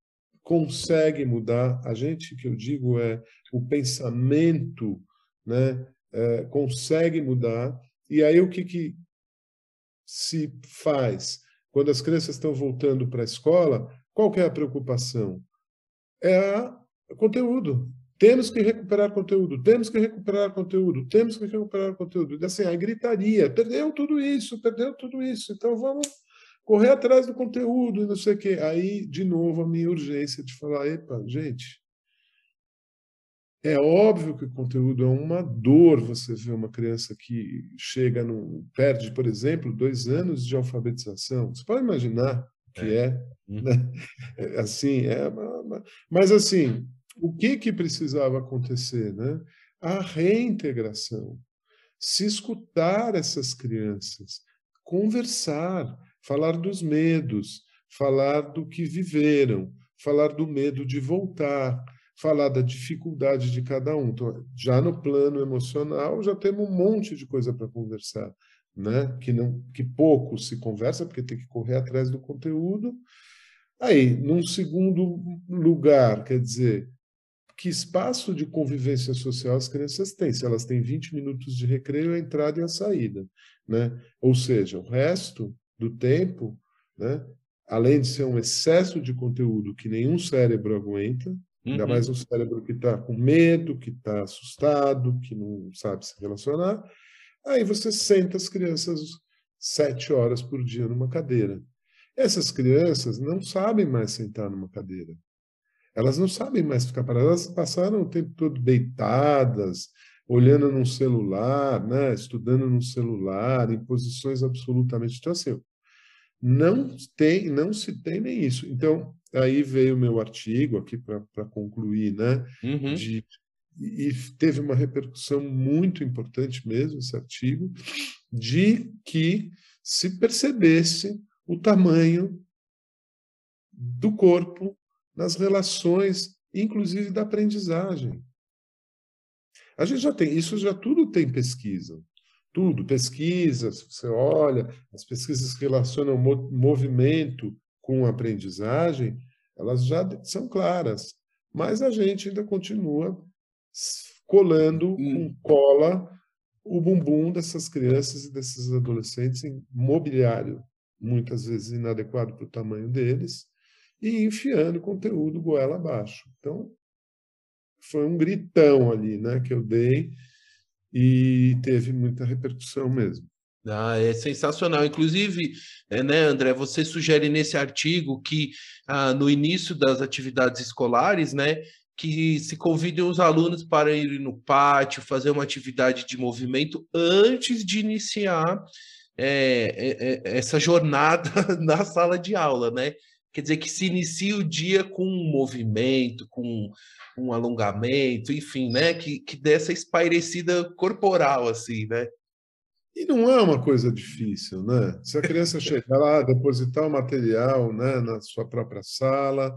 consegue mudar. A gente, que eu digo, é o pensamento, né, é, consegue mudar. E aí o que, que se faz? Quando as crianças estão voltando para a escola, qual que é a preocupação? É o conteúdo. Temos que recuperar conteúdo, temos que recuperar conteúdo, temos que recuperar conteúdo. Assim, a gritaria, perdeu tudo isso, perdeu tudo isso, então vamos correr atrás do conteúdo e não sei o quê. Aí, de novo, a minha urgência de falar, epa, gente, é óbvio que o conteúdo é uma dor. Você vê uma criança que chega, no, perde, por exemplo, dois anos de alfabetização. Você pode imaginar o que é, é né? É, assim, é, mas assim, o que, que precisava acontecer? Né? A reintegração. Se escutar essas crianças, conversar, falar dos medos, falar do que viveram, falar do medo de voltar, falar da dificuldade de cada um. Então, já no plano emocional, já temos um monte de coisa para conversar, né? Que não, que pouco se conversa porque tem que correr atrás do conteúdo. Aí, num segundo lugar, quer dizer, que espaço de convivência social as crianças têm. Se elas têm 20 minutos de recreio, a entrada e a saída. Né? Ou seja, o resto do tempo, né, além de ser um excesso de conteúdo que nenhum cérebro aguenta, uhum. ainda mais um cérebro que está com medo, que está assustado, que não sabe se relacionar, aí você senta as crianças sete horas por dia numa cadeira. Essas crianças não sabem mais sentar numa cadeira. Elas não sabem mais ficar paradas, elas passaram o tempo todo deitadas, olhando num celular, né, estudando num celular, em posições absolutamente. Então, assim, não, tem, não se tem nem isso. Então, aí veio o meu artigo aqui para concluir, né? Uhum. De, e teve uma repercussão muito importante mesmo, esse artigo, de que se percebesse o tamanho do corpo nas relações, inclusive da aprendizagem. A gente já tem, isso já tudo tem pesquisa. Tudo, pesquisa, você olha, as pesquisas que relacionam movimento com aprendizagem, elas já são claras. Mas a gente ainda continua colando hum. com cola o bumbum dessas crianças e desses adolescentes em mobiliário, muitas vezes inadequado para o tamanho deles, e enfiando conteúdo goela abaixo. Então, foi um gritão ali né, que eu dei e teve muita repercussão mesmo. Ah, é sensacional. Inclusive, é, né, André, você sugere nesse artigo que ah, no início das atividades escolares, né, que se convidem os alunos para ir no pátio, fazer uma atividade de movimento antes de iniciar é, é, é essa jornada na sala de aula, né? Quer dizer, que se inicia o dia com um movimento, com um alongamento, enfim, né? Que, que dê essa espairecida corporal, assim, né? E não é uma coisa difícil, né? Se a criança chegar lá, depositar o material né, na sua própria sala,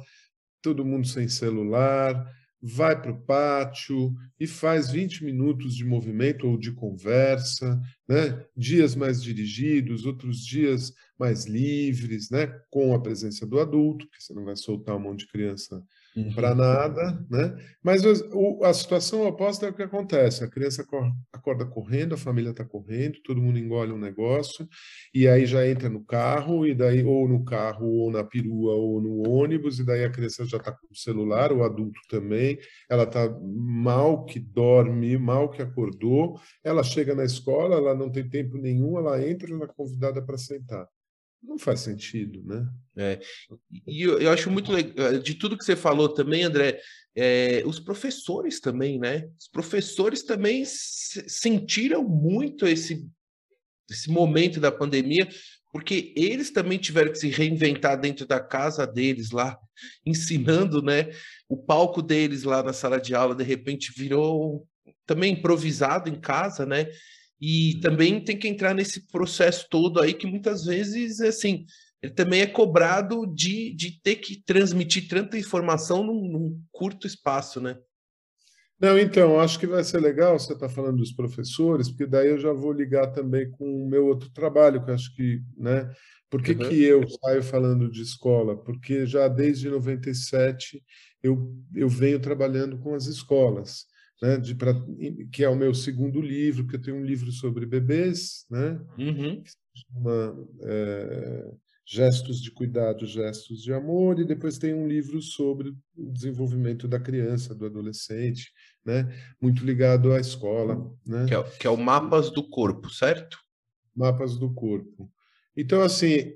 todo mundo sem celular, vai para o pátio e faz 20 minutos de movimento ou de conversa, né? dias mais dirigidos, outros dias mais livres, né? com a presença do adulto, porque você não vai soltar um monte de criança uhum. para nada, né? Mas o, a situação oposta é o que acontece: a criança acorda correndo, a família está correndo, todo mundo engole um negócio e aí já entra no carro e daí ou no carro ou na perua ou no ônibus e daí a criança já está com o celular, o adulto também, ela está mal que dorme, mal que acordou, ela chega na escola, ela não tem tempo nenhum, ela entra, ela é convidada para sentar. Não faz sentido, né? É. E eu, eu, acho muito legal, de tudo que você falou também, André, é, os professores também, né? Os professores também sentiram muito esse, esse momento da pandemia, porque eles também tiveram que se reinventar dentro da casa deles lá, ensinando, né? O palco deles lá na sala de aula, de repente, virou também improvisado em casa, né? E também tem que entrar nesse processo todo aí que muitas vezes, assim, ele também é cobrado de, de ter que transmitir tanta informação num, num curto espaço, né? Não, então, acho que vai ser legal você estar tá falando dos professores, porque daí eu já vou ligar também com o meu outro trabalho, que acho que, né? Por que, uhum. que eu saio falando de escola? Porque já desde 97 eu, eu venho trabalhando com as escolas né, de, pra, que é o meu segundo livro, que eu tenho um livro sobre bebês, né, uhum. que se chama é, Gestos de Cuidado, Gestos de Amor, e depois tem um livro sobre o desenvolvimento da criança, do adolescente, né, muito ligado à escola. Né? Que, é, que é o Mapas do Corpo, certo? Mapas do Corpo. Então, assim,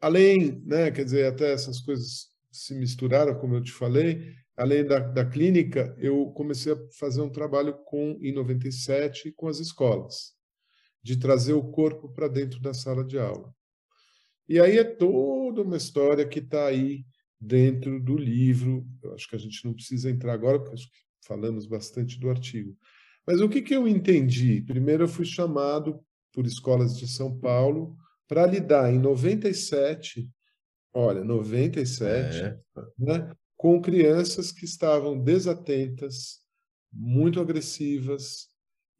além, né, quer dizer, até essas coisas se misturaram, como eu te falei, além da, da clínica, eu comecei a fazer um trabalho com em 97 com as escolas, de trazer o corpo para dentro da sala de aula. E aí é toda uma história que está aí dentro do livro. Eu acho que a gente não precisa entrar agora, porque acho que falamos bastante do artigo. Mas o que, que eu entendi? Primeiro, eu fui chamado por escolas de São Paulo para lidar em 97, olha, 97, é. né, com crianças que estavam desatentas, muito agressivas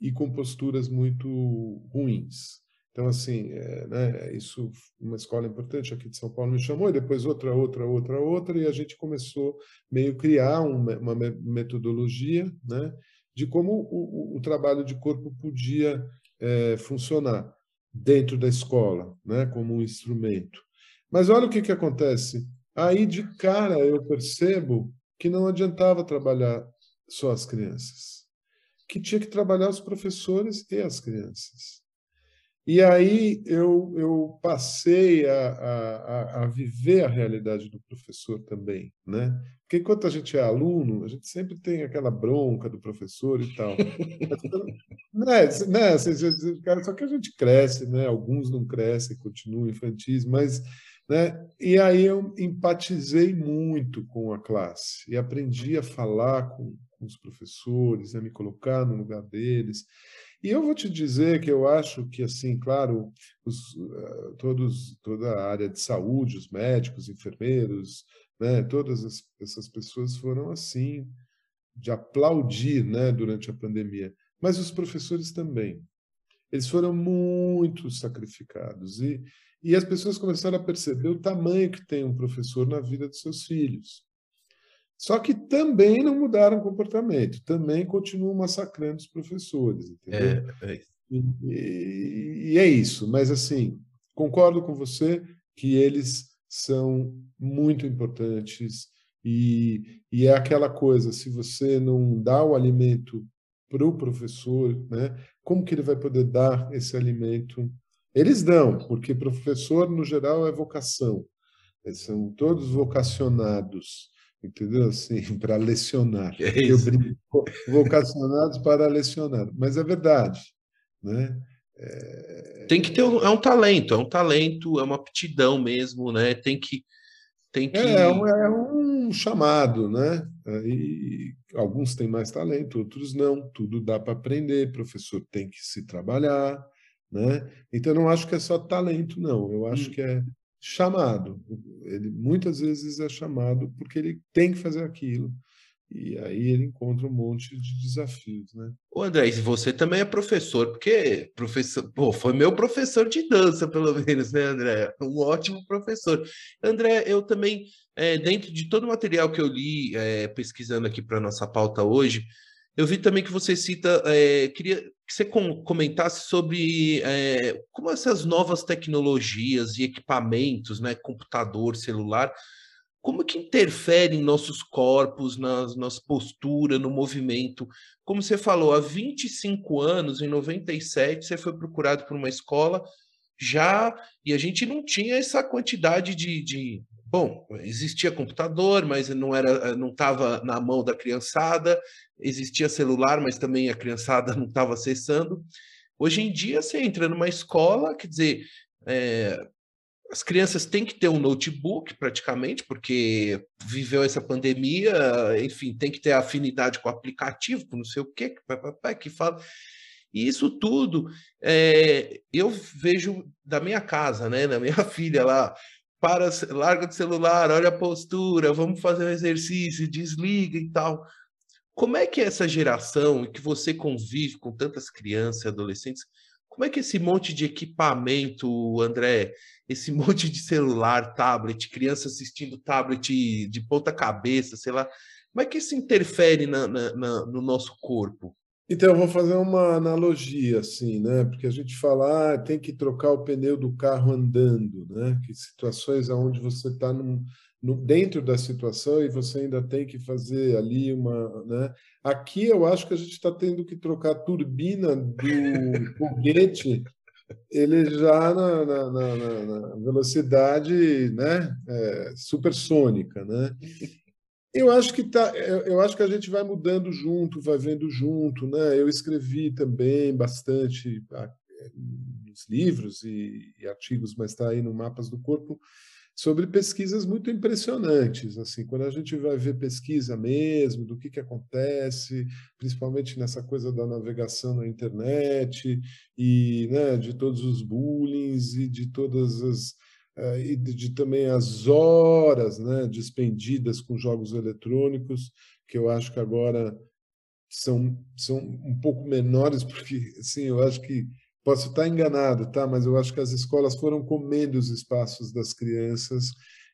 e com posturas muito ruins. Então, assim, é, né, isso, uma escola importante aqui de São Paulo me chamou, e depois outra, outra, outra, outra, e a gente começou meio criar uma, uma metodologia né, de como o, o, trabalho de corpo podia é, funcionar dentro da escola, né, como um instrumento. Mas olha o que, que acontece. Aí, de cara, eu percebo que não adiantava trabalhar só as crianças, que tinha que trabalhar os professores e as crianças. E aí eu, eu passei a, a, a viver a realidade do professor também, né? Porque enquanto a gente é aluno, a gente sempre tem aquela bronca do professor e tal. né, né, só que a gente cresce, né? Alguns não crescem, continuam infantis, mas né? E aí eu empatizei muito com a classe e aprendi a falar com, com os professores, a me colocar no lugar deles. E eu vou te dizer que eu acho que, assim, claro, os, eh, todos, toda a área de saúde, os médicos, enfermeiros, né, todas as, essas pessoas foram assim, de aplaudir né, durante a pandemia. Mas os professores também. Eles foram muito sacrificados. E, e as pessoas começaram a perceber o tamanho que tem um professor na vida de seus filhos. Só que também não mudaram o comportamento, também continuam massacrando os professores. Entendeu? É, é e, e é isso. Mas, assim, concordo com você que eles são muito importantes e, e é aquela coisa: se você não dá o alimento para o professor, né, como que ele vai poder dar esse alimento eles dão, porque professor, no geral, é vocação. Eles são todos vocacionados, entendeu? Assim, para lecionar. É Eu brinco, vocacionados para lecionar. Mas é verdade, né? É... Tem que ter um, é um talento, é um talento, é uma aptidão mesmo, né? Tem que tem que é, é um, é um chamado, né? E alguns têm mais talento, outros não. Tudo dá para aprender. Professor tem que se trabalhar, né? Então, eu não acho que é só talento, não. Eu acho hum. que é chamado. Ele muitas vezes é chamado porque ele tem que fazer aquilo. e aí ele encontra um monte de desafios, né? O André, e você também é professor, porque professor, pô, foi meu professor de dança, pelo menos, né, André? Um ótimo professor. André, eu também, é, dentro de todo o material que eu li, é, pesquisando aqui para nossa pauta hoje, eu vi também que você cita, é, queria que você com, comentasse sobre é, como essas novas tecnologias e equipamentos, né, computador, celular, como que interfere em nossos corpos, nas nossa postura, no movimento? Como você falou, há 25 anos, em 97, você foi procurado por uma escola já, e a gente não tinha essa quantidade de, de bom, existia computador, mas não era, não estava na mão da criançada, existia celular, mas também a criançada não estava acessando. Hoje em dia, você entra numa escola, quer dizer, é, as crianças têm que ter um notebook praticamente, porque viveu essa pandemia, enfim, tem que ter afinidade com o aplicativo, com não sei o quê, que fala. E isso tudo é, eu vejo da minha casa, né? Da minha filha lá. Para, larga do celular, olha a postura, vamos fazer um exercício, desliga e tal. Como é que é essa geração que você convive com tantas crianças e adolescentes? Como é que esse monte de equipamento, André, esse monte de celular, tablet, criança assistindo tablet de ponta cabeça, sei lá, como é que isso interfere na, na, na, no nosso corpo? Então, eu vou fazer uma analogia, assim, né? Porque a gente fala, ah, tem que trocar o pneu do carro andando, né? Que situações onde você está dentro da situação e você ainda tem que fazer ali uma, né? Aqui eu acho que a gente está tendo que trocar a turbina do foguete ele já na, na, na, na velocidade né, é, supersônica. Né? Eu acho que tá, eu acho que a gente vai mudando junto, vai vendo junto, né? Eu escrevi também bastante ah, nos livros e, e artigos, mas está aí no Mapas do Corpo sobre pesquisas muito impressionantes. Assim, quando a gente vai ver pesquisa mesmo do que, que acontece, principalmente nessa coisa da navegação na internet e né, de todos os bullying e de todas as e de, de, também as horas né, despendidas com jogos eletrônicos, que eu acho que agora são, são um pouco menores, porque assim, eu acho que Posso estar enganado, tá? Mas eu acho que as escolas foram comendo os espaços das crianças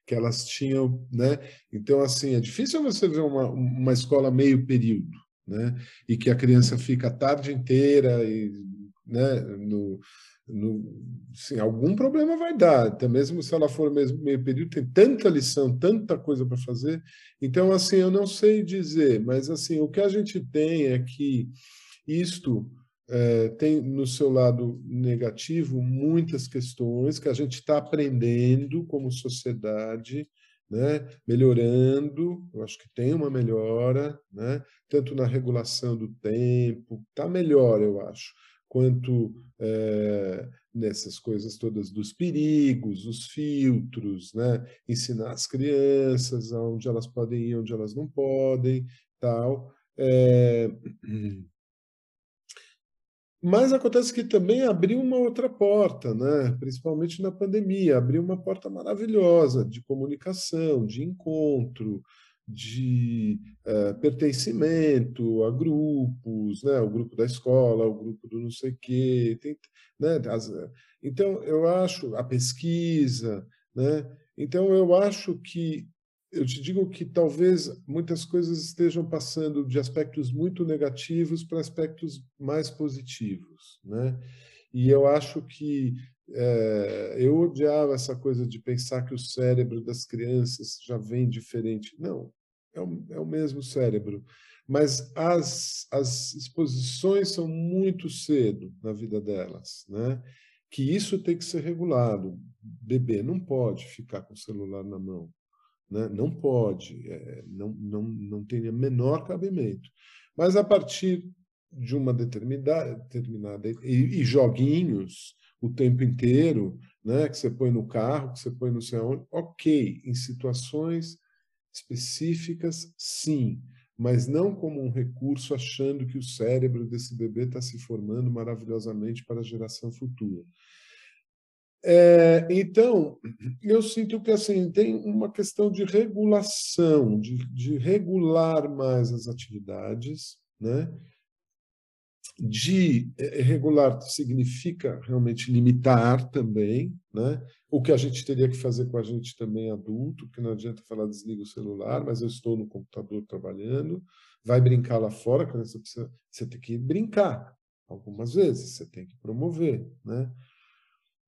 que elas tinham, né? Então, assim, é difícil você ver uma, uma escola meio período, né? E que a criança fica a tarde inteira e, né? No, no, algum problema vai dar, até mesmo se ela for mesmo meio período, tem tanta lição, tanta coisa para fazer. Então, assim, eu não sei dizer, mas assim, o que a gente tem é que isto é, tem no seu lado negativo muitas questões que a gente está aprendendo como sociedade, né, melhorando, eu acho que tem uma melhora, né, tanto na regulação do tempo, está melhor, eu acho, quanto é, nessas coisas todas dos perigos, os filtros, né, ensinar as crianças aonde elas podem ir, onde elas não podem, tal. É, mas acontece que também abriu uma outra porta, né? principalmente na pandemia, abriu uma porta maravilhosa de comunicação, de encontro, de uh, pertencimento a grupos, né? o grupo da escola, o grupo do não sei o quê. Tem, né? As, então, eu acho, a pesquisa, né? então eu acho que eu te digo que talvez muitas coisas estejam passando de aspectos muito negativos para aspectos mais positivos, né? E eu acho que é, eu odiava essa coisa de pensar que o cérebro das crianças já vem diferente. Não, é o, é o mesmo cérebro, mas as, as exposições são muito cedo na vida delas, né? Que isso tem que ser regulado. Bebê não pode ficar com o celular na mão né? Não pode, é, não, não, não tem menor cabimento. Mas a partir de uma determinada, determinada e, e, joguinhos o tempo inteiro, né, que você põe no carro, que você põe no seu ok, em situações específicas, sim, mas não como um recurso achando que o cérebro desse bebê está se formando maravilhosamente para a geração futura. É, então, eu sinto que assim tem uma questão de regulação, de, de regular mais as atividades, né? De é, regular significa realmente limitar também, né? O que a gente teria que fazer com a gente também adulto, porque não adianta falar desliga o celular, mas eu estou no computador trabalhando, vai brincar lá fora, criança precisa, você tem que brincar algumas vezes, você tem que promover, né?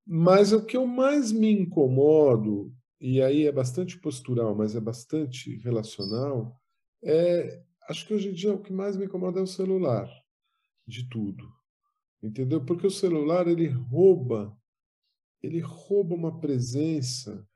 Mas o que eu mais me incomodo, e aí é bastante postural, mas é bastante relacional, é, acho que hoje em dia o que mais me incomoda é o celular, de tudo. Entendeu? Porque o celular ele rouba, ele rouba uma presença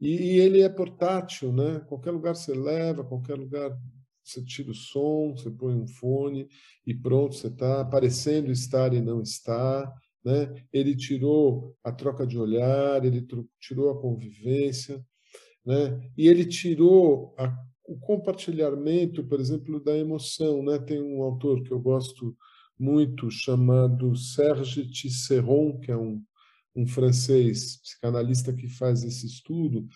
e, e ele é portátil, né? Qualquer lugar você leva, qualquer lugar você tira o som, você põe um fone e pronto, você está parecendo estar e não está. Né? Ele tirou a troca de olhar, ele tirou a convivência, né? e ele tirou a, o compartilhamento, por exemplo, da emoção. Né? Tem um autor que eu gosto muito chamado Serge Tisseron, que é um, um francês psicanalista que faz esse estudo,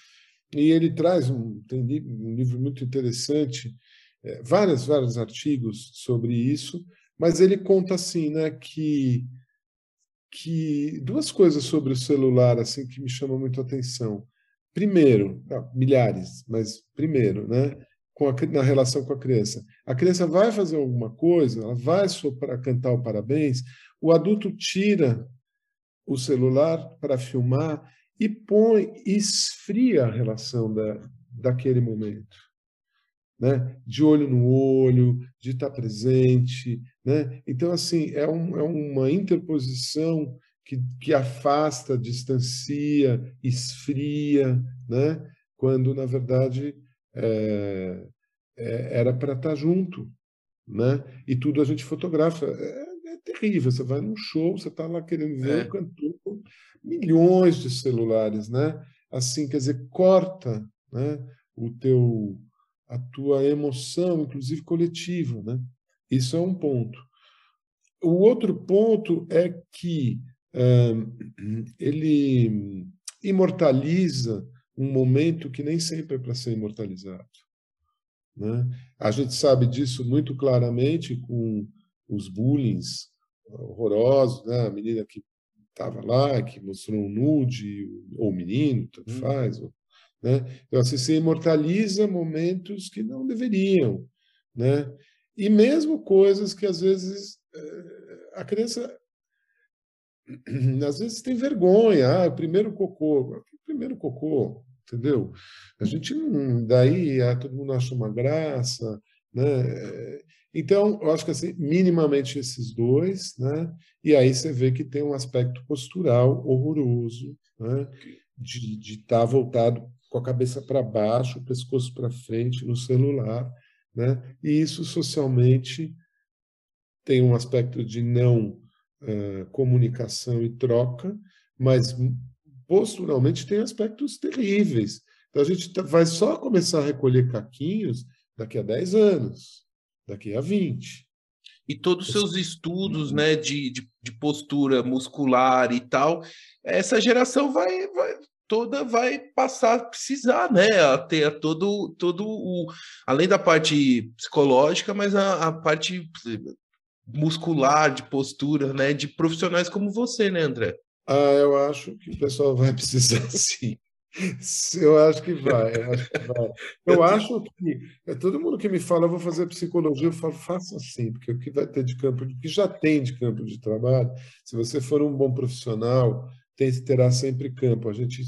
e ele traz um, tem um livro muito interessante, é, vários, vários artigos sobre isso, mas ele conta assim, né, que que duas coisas sobre o celular assim que me chamam muito a atenção. Primeiro, não, milhares, mas primeiro, né, com a, na relação com a criança. A criança vai fazer alguma coisa, ela vai soprar, cantar o parabéns, o adulto tira o celular para filmar e põe, esfria a relação da, daquele momento né? de olho no olho, de estar presente. Né? Então, assim, é, um, é uma interposição que, que afasta, distancia, esfria, né? quando, na verdade, é, é, era para estar junto. Né? E tudo a gente fotografa. É terrível. Você vai num show, você está lá querendo ver é. o cantor com milhões de celulares. Né? Assim, quer dizer, corta né? o teu a tua emoção, inclusive coletiva. Né? Isso é um ponto. O outro ponto é que ele imortaliza um momento que nem sempre é para ser imortalizado. Né? A gente sabe disso muito claramente com os bullings horrorosos, né? a menina que estava lá, que mostrou um nude, ou menino, tanto hum. faz, ou né? Então, assim, você imortaliza momentos que não deveriam. Né? E mesmo coisas que, às vezes, eh, a criança às vezes tem vergonha. Ah, o primeiro cocô. O primeiro cocô, entendeu? A gente não. Daí ah, todo mundo acha uma graça. Né? Então, eu acho que assim, minimamente esses dois, né? e aí você vê que tem um aspecto postural horroroso, né? de estar tá voltado com a cabeça para baixo, o pescoço para frente no celular, né? E isso socialmente tem um aspecto de não uh, comunicação e troca, mas posturalmente tem aspectos terríveis. Então a gente tá, vai só começar a recolher caquinhos daqui a 10 anos, daqui a 20. E todos os seus estudos né, de, de, de, postura muscular e tal, essa geração vai, vai, toda vai passar a precisar, né? A ter todo, todo o. Além da parte psicológica, mas a, a, parte muscular, de postura, né? De profissionais como você, né, André? Ah, eu acho que o pessoal vai precisar sim. Eu acho que vai, eu acho que vai. Eu acho que é, todo mundo que me fala, vou fazer psicologia, eu falo, faça assim, porque o que vai ter de campo, o que já tem de campo de trabalho, se você for um bom profissional, tem, terá sempre campo. A gente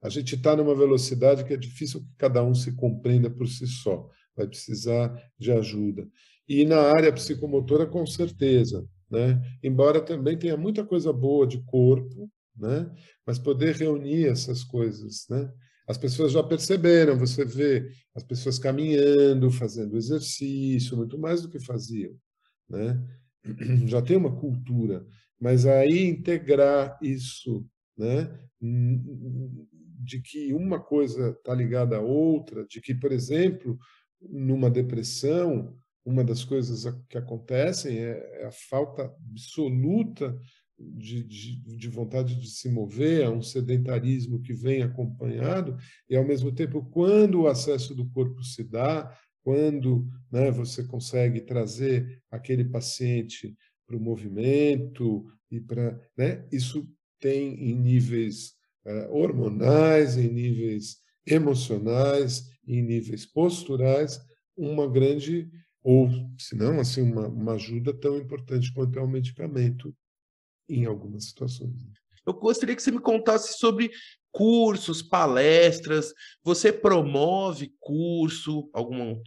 a gente está numa velocidade que é difícil que cada um se compreenda por si só. Vai precisar de ajuda. E na área psicomotora, com certeza. Né? Embora também tenha muita coisa boa de corpo, né? mas poder reunir essas coisas. Né? As pessoas já perceberam, você vê as pessoas caminhando, fazendo exercício, muito mais do que faziam. Né? Já tem uma cultura. Mas aí integrar isso, né, de que uma coisa está ligada à outra, de que, por exemplo, numa depressão, uma das coisas que acontecem é, é a falta absoluta de, de, de, vontade de se mover, a um sedentarismo que vem acompanhado, e ao mesmo tempo, quando o acesso do corpo se dá, quando né, você consegue trazer aquele paciente para o movimento e para né, isso tem em níveis uh, hormonais, em níveis emocionais, em níveis posturais, uma grande ou, se não, assim, uma, uma ajuda tão importante quanto é o medicamento em algumas situações. Eu gostaria que você me contasse sobre cursos, palestras. Você promove curso, alguma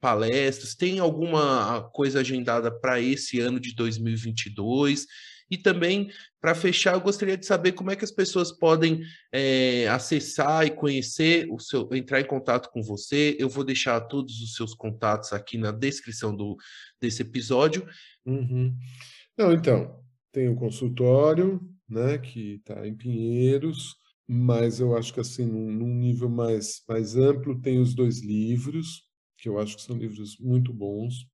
palestras? Tem alguma coisa agendada para esse ano de 2022? E também, para fechar, eu gostaria de saber como é que as pessoas podem é, acessar e conhecer o seu, entrar em contato com você. Eu vou deixar todos os seus contatos aqui na descrição do, desse episódio. Uhum. Não, então, tem o consultório, né, que está em Pinheiros, mas eu acho que assim, num, num nível mais, mais amplo, tem os dois livros, que eu acho que são livros muito bons.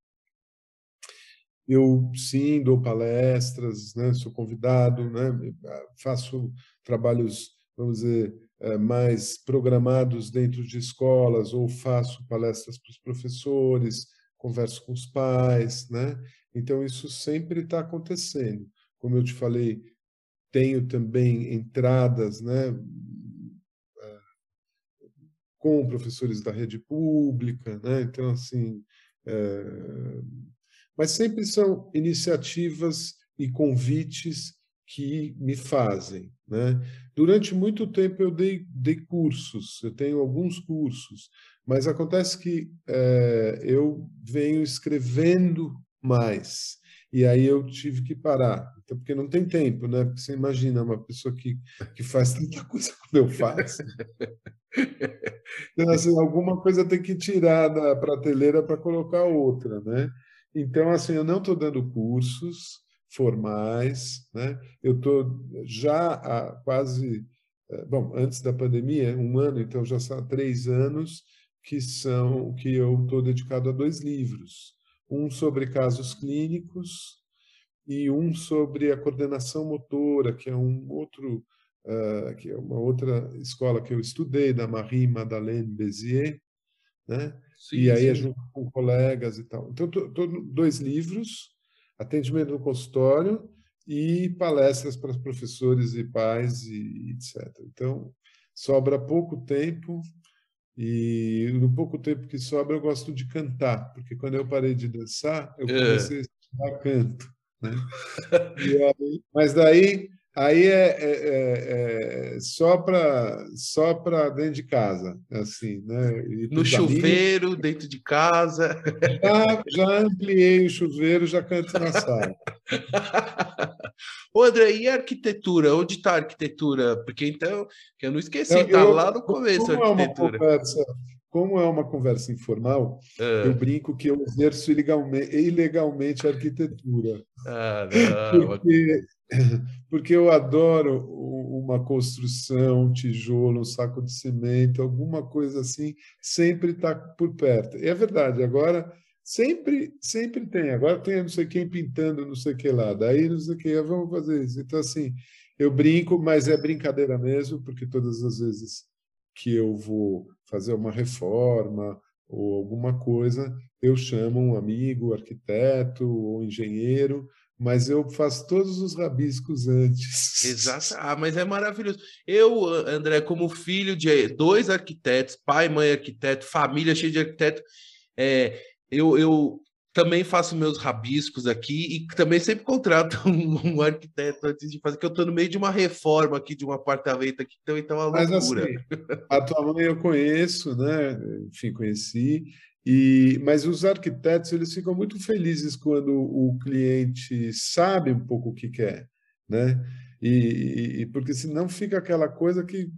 Eu sim dou palestras, né, sou convidado, né, faço trabalhos, vamos dizer, eh, mais programados dentro de escolas ou faço palestras para os professores, converso com os pais, né? Então isso sempre está acontecendo. Como eu te falei, tenho também entradas, né, eh, com professores da rede pública, né? Então assim, é mas sempre são iniciativas e convites que me fazem. Né? Durante muito tempo eu dei, dei cursos, eu tenho alguns cursos, mas acontece que é, eu venho escrevendo mais, e aí eu tive que parar, então, porque não tem tempo, né? Porque você imagina uma pessoa que, que faz tanta coisa como eu faço. Então, assim, alguma coisa tem que tirar da prateleira para colocar outra, né? Então, assim, eu não estou dando cursos formais, né? Eu estou já há quase, eh, bom, antes da pandemia, um ano, então já são três anos que são que eu estou dedicado a dois livros, um sobre casos clínicos e um sobre a coordenação motora, que é um outro uh, que é uma outra escola que eu estudei da Marie Madeleine Bézier, né? Sim, e aí junto com colegas e tal. Então, tô, tô dois livros, atendimento no consultório e palestras para professores e pais e etc. Então, sobra pouco tempo e no pouco tempo que sobra eu gosto de cantar, porque quando eu parei de dançar, eu é. comecei é. a estudar canto. Né? Aí, mas daí Aí é, é, é, é só para só para dentro de casa, assim, né? No chuveiro, amigos. dentro de casa. Já, já ampliei o chuveiro, já canto na sala. Ô, André, e a arquitetura? Onde está a arquitetura? Porque então, que eu não esqueci, está lá no começo a arquitetura. É conversa, como é uma conversa informal, é. eu brinco que eu exerço ilegalmente, ilegalmente a arquitetura. Ah, não. Porque porque eu adoro uma construção, um tijolo, um saco de cimento, alguma coisa assim, sempre está por perto. E é verdade, agora sempre sempre tem. Agora tem não sei quem pintando não sei o que lá, daí não sei o que, vamos fazer isso. Então, assim, eu brinco, mas é brincadeira mesmo, porque todas as vezes que eu vou fazer uma reforma ou alguma coisa, eu chamo um amigo, arquiteto ou engenheiro, mas eu faço todos os rabiscos antes. Exato. Ah, mas é maravilhoso. Eu, André, como filho de dois arquitetos, pai, mãe arquiteto, família cheia de arquiteto, é, eu, eu também faço meus rabiscos aqui e também sempre contrato um, um arquiteto antes de fazer, que eu estou no meio de uma reforma aqui, de um apartamento aqui, então, então é uma loucura. Assim, a tua mãe eu conheço, né? Enfim, conheci, e, mas os arquitetos eles ficam muito felizes quando o cliente sabe um pouco o que quer, né? E, e porque senão fica aquela coisa que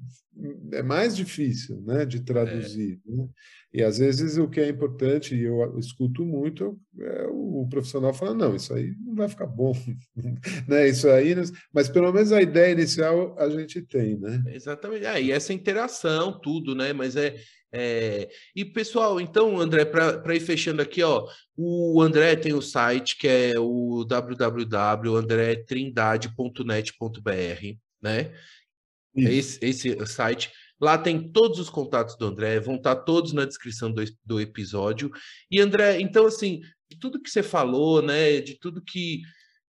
é mais difícil, né, de traduzir. É. Né? E às vezes o que é importante, e eu escuto muito, é o profissional falando não, isso aí não vai ficar bom, né? Isso aí, mas pelo menos a ideia inicial a gente tem, né? Exatamente. Ah, e essa interação, tudo, né? Mas é É, e pessoal, então, André, para ir fechando aqui, ó, o André tem o site que é o www.andretrindade.net.br, né? Esse, esse site. Lá tem todos os contatos do André, vão estar todos na descrição do, do episódio. E André, então assim, de tudo que você falou, né, de tudo que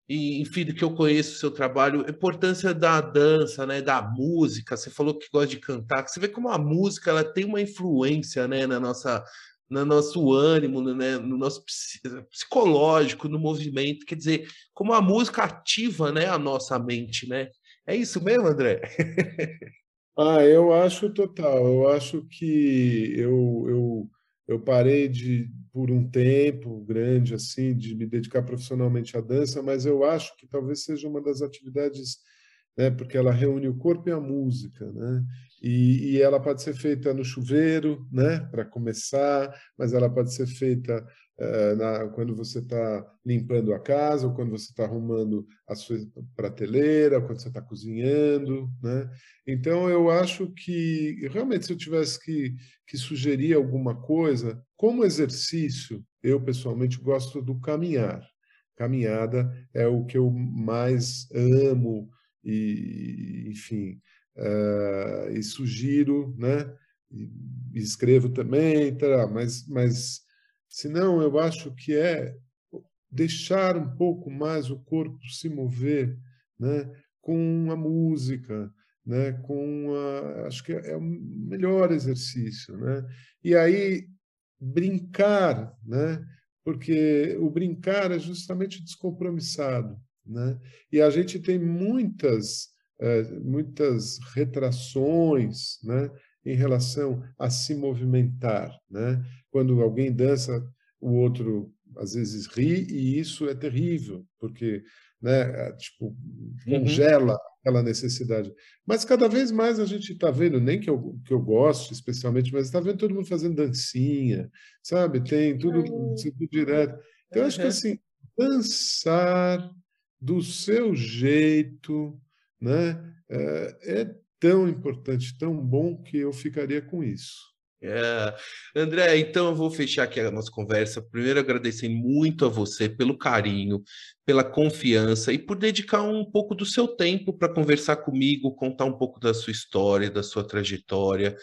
e, enfim, do que eu conheço o seu trabalho, a importância da dança, né, da música. Você falou que gosta de cantar. Você vê como a música ela tem uma influência, né, na nossa, no nosso ânimo, né, no nosso psicológico, no movimento. Quer dizer, como a música ativa, né, a nossa mente, né? É isso mesmo, André? ah, eu acho total. Eu acho que eu, eu, eu parei de por um tempo grande assim de me dedicar profissionalmente à dança, mas eu acho que talvez seja uma das atividades, né, porque ela reúne o corpo e a música, né? E, e ela pode ser feita no chuveiro, né, para começar, mas ela pode ser feita uh, na, quando você está limpando a casa, ou quando você está arrumando a sua prateleira, quando você está cozinhando, né? Então eu acho que realmente se eu tivesse que, que sugerir alguma coisa, como exercício, eu pessoalmente gosto do caminhar. Caminhada é o que eu mais amo e, enfim, uh, e sugiro, né? E escrevo também, tá, mas, mas se não, eu acho que é deixar um pouco mais o corpo se mover, né? Com a música, né? Com a, acho que é o melhor exercício, né? E aí brincar, né? Porque o brincar é justamente descompromissado, né? E a gente tem muitas muitas retrações, né? Em relação a se movimentar, né? Quando alguém dança, o outro às vezes ri e isso é terrível, porque né, é, tipo, uhum. congela uhum. aquela necessidade. Mas cada vez mais a gente está vendo, nem que eu, que eu gosto especialmente, mas está vendo todo mundo fazendo dancinha, sabe? Tem tudo, tudo direto. Então, uhum. acho que assim, dançar do seu jeito, né, é, é tão importante, tão bom que eu ficaria com isso. É. André, então eu vou fechar aqui a nossa conversa. Primeiro, agradecendo muito a você pelo carinho, pela confiança e por dedicar um pouco do seu tempo para conversar comigo, contar um pouco da sua história, da sua trajetória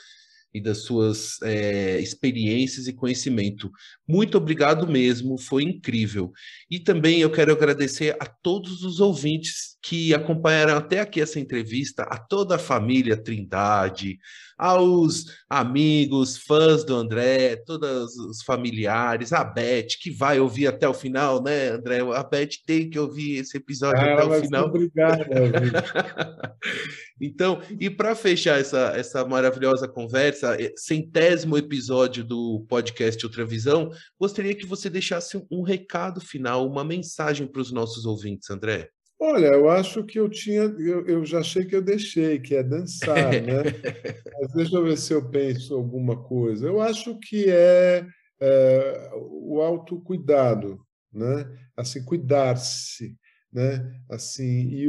e das suas é, experiências e conhecimento. Muito obrigado mesmo, foi incrível. E também eu quero agradecer a todos os ouvintes que acompanharam até aqui essa entrevista, a toda a família Trindade, aos amigos, fãs do André, todos os familiares, a Beth, que vai ouvir até o final, né, André? A Beth tem que ouvir esse episódio ah, até o final. Obrigado. então, e para fechar essa, essa maravilhosa conversa, é, centésimo episódio do podcast Ultravisão, gostaria que você deixasse um recado final, uma mensagem para os nossos ouvintes, André. Olha, eu acho que eu tinha, eu, eu já achei que eu deixei, que é dançar, né? Mas deixa eu ver se eu penso alguma coisa. Eu acho que é, é o autocuidado, né? Assim, cuidar-se, né? Assim, e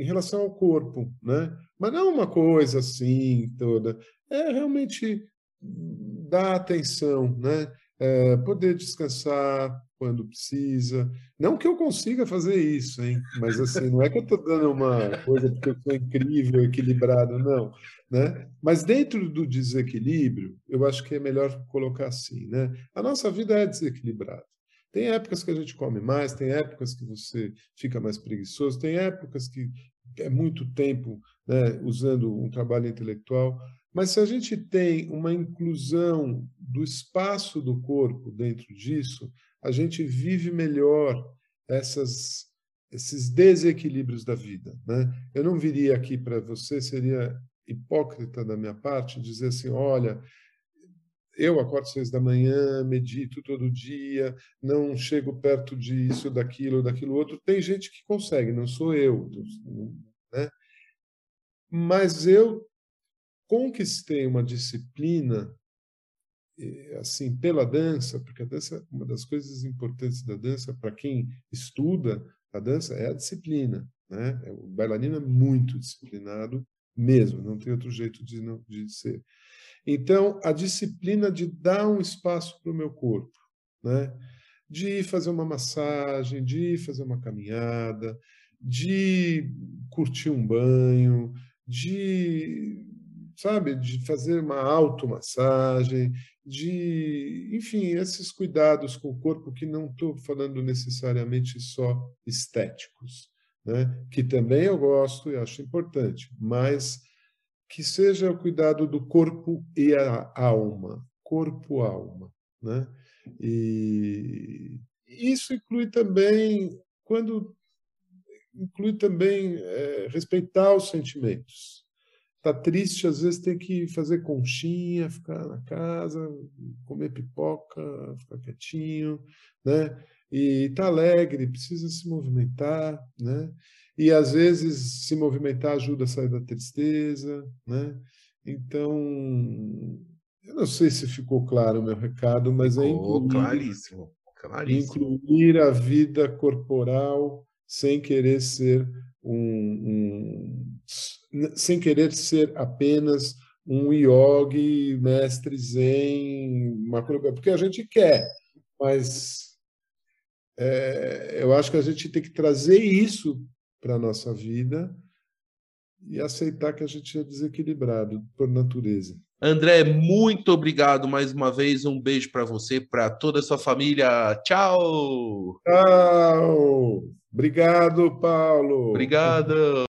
em relação ao corpo, né? Mas não uma coisa assim toda. É realmente dar atenção, né? É, poder descansar, quando precisa. Não que eu consiga fazer isso, hein? Mas assim, não é que eu estou dando uma coisa porque eu sou incrível, equilibrado, não. Né? Mas dentro do desequilíbrio, eu acho que é melhor colocar assim, né? A nossa vida é desequilibrada. Tem épocas que a gente come mais, tem épocas que você fica mais preguiçoso, tem épocas que é muito tempo né, usando um trabalho intelectual. Mas se a gente tem uma inclusão do espaço do corpo dentro disso, a gente vive melhor essas, esses desequilíbrios da vida. Né? Eu não viria aqui para você, seria hipócrita da minha parte dizer assim: olha, eu acordo seis da manhã, medito todo dia, não chego perto disso, daquilo, daquilo outro. Tem gente que consegue, não sou eu. Né? Mas eu conquistei uma disciplina assim pela dança, porque a dança, uma das coisas importantes da dança para quem estuda a dança é a disciplina, né? É, o bailarino é muito disciplinado mesmo, não tem outro jeito de não de ser. Então, a disciplina de dar um espaço para o meu corpo, né? de fazer uma massagem, de fazer uma caminhada, de curtir um banho, de sabe, de fazer uma automassagem, de, enfim, esses cuidados com o corpo que não estou falando necessariamente só estéticos, né? que também eu gosto e acho importante, mas que seja o cuidado do corpo e a alma, corpo-alma, né? E isso inclui também quando inclui também é, respeitar os sentimentos, tá triste, às vezes tem que fazer conchinha, ficar na casa, comer pipoca, ficar quietinho, né? E tá alegre, precisa se movimentar, né? E às vezes se movimentar ajuda a sair da tristeza, né? Então, eu não sei se ficou claro o meu recado, mas é incluir, claríssimo, claríssimo. incluir a vida corporal sem querer ser um, um sem querer ser apenas um yogi, mestre zen, uma coisa, porque a gente quer, mas é, eu acho que a gente tem que trazer isso para a nossa vida e aceitar que a gente é desequilibrado por natureza. André, muito obrigado mais uma vez. Um beijo para você, para toda a sua família. Tchau! Tchau! Obrigado, Paulo. Obrigado.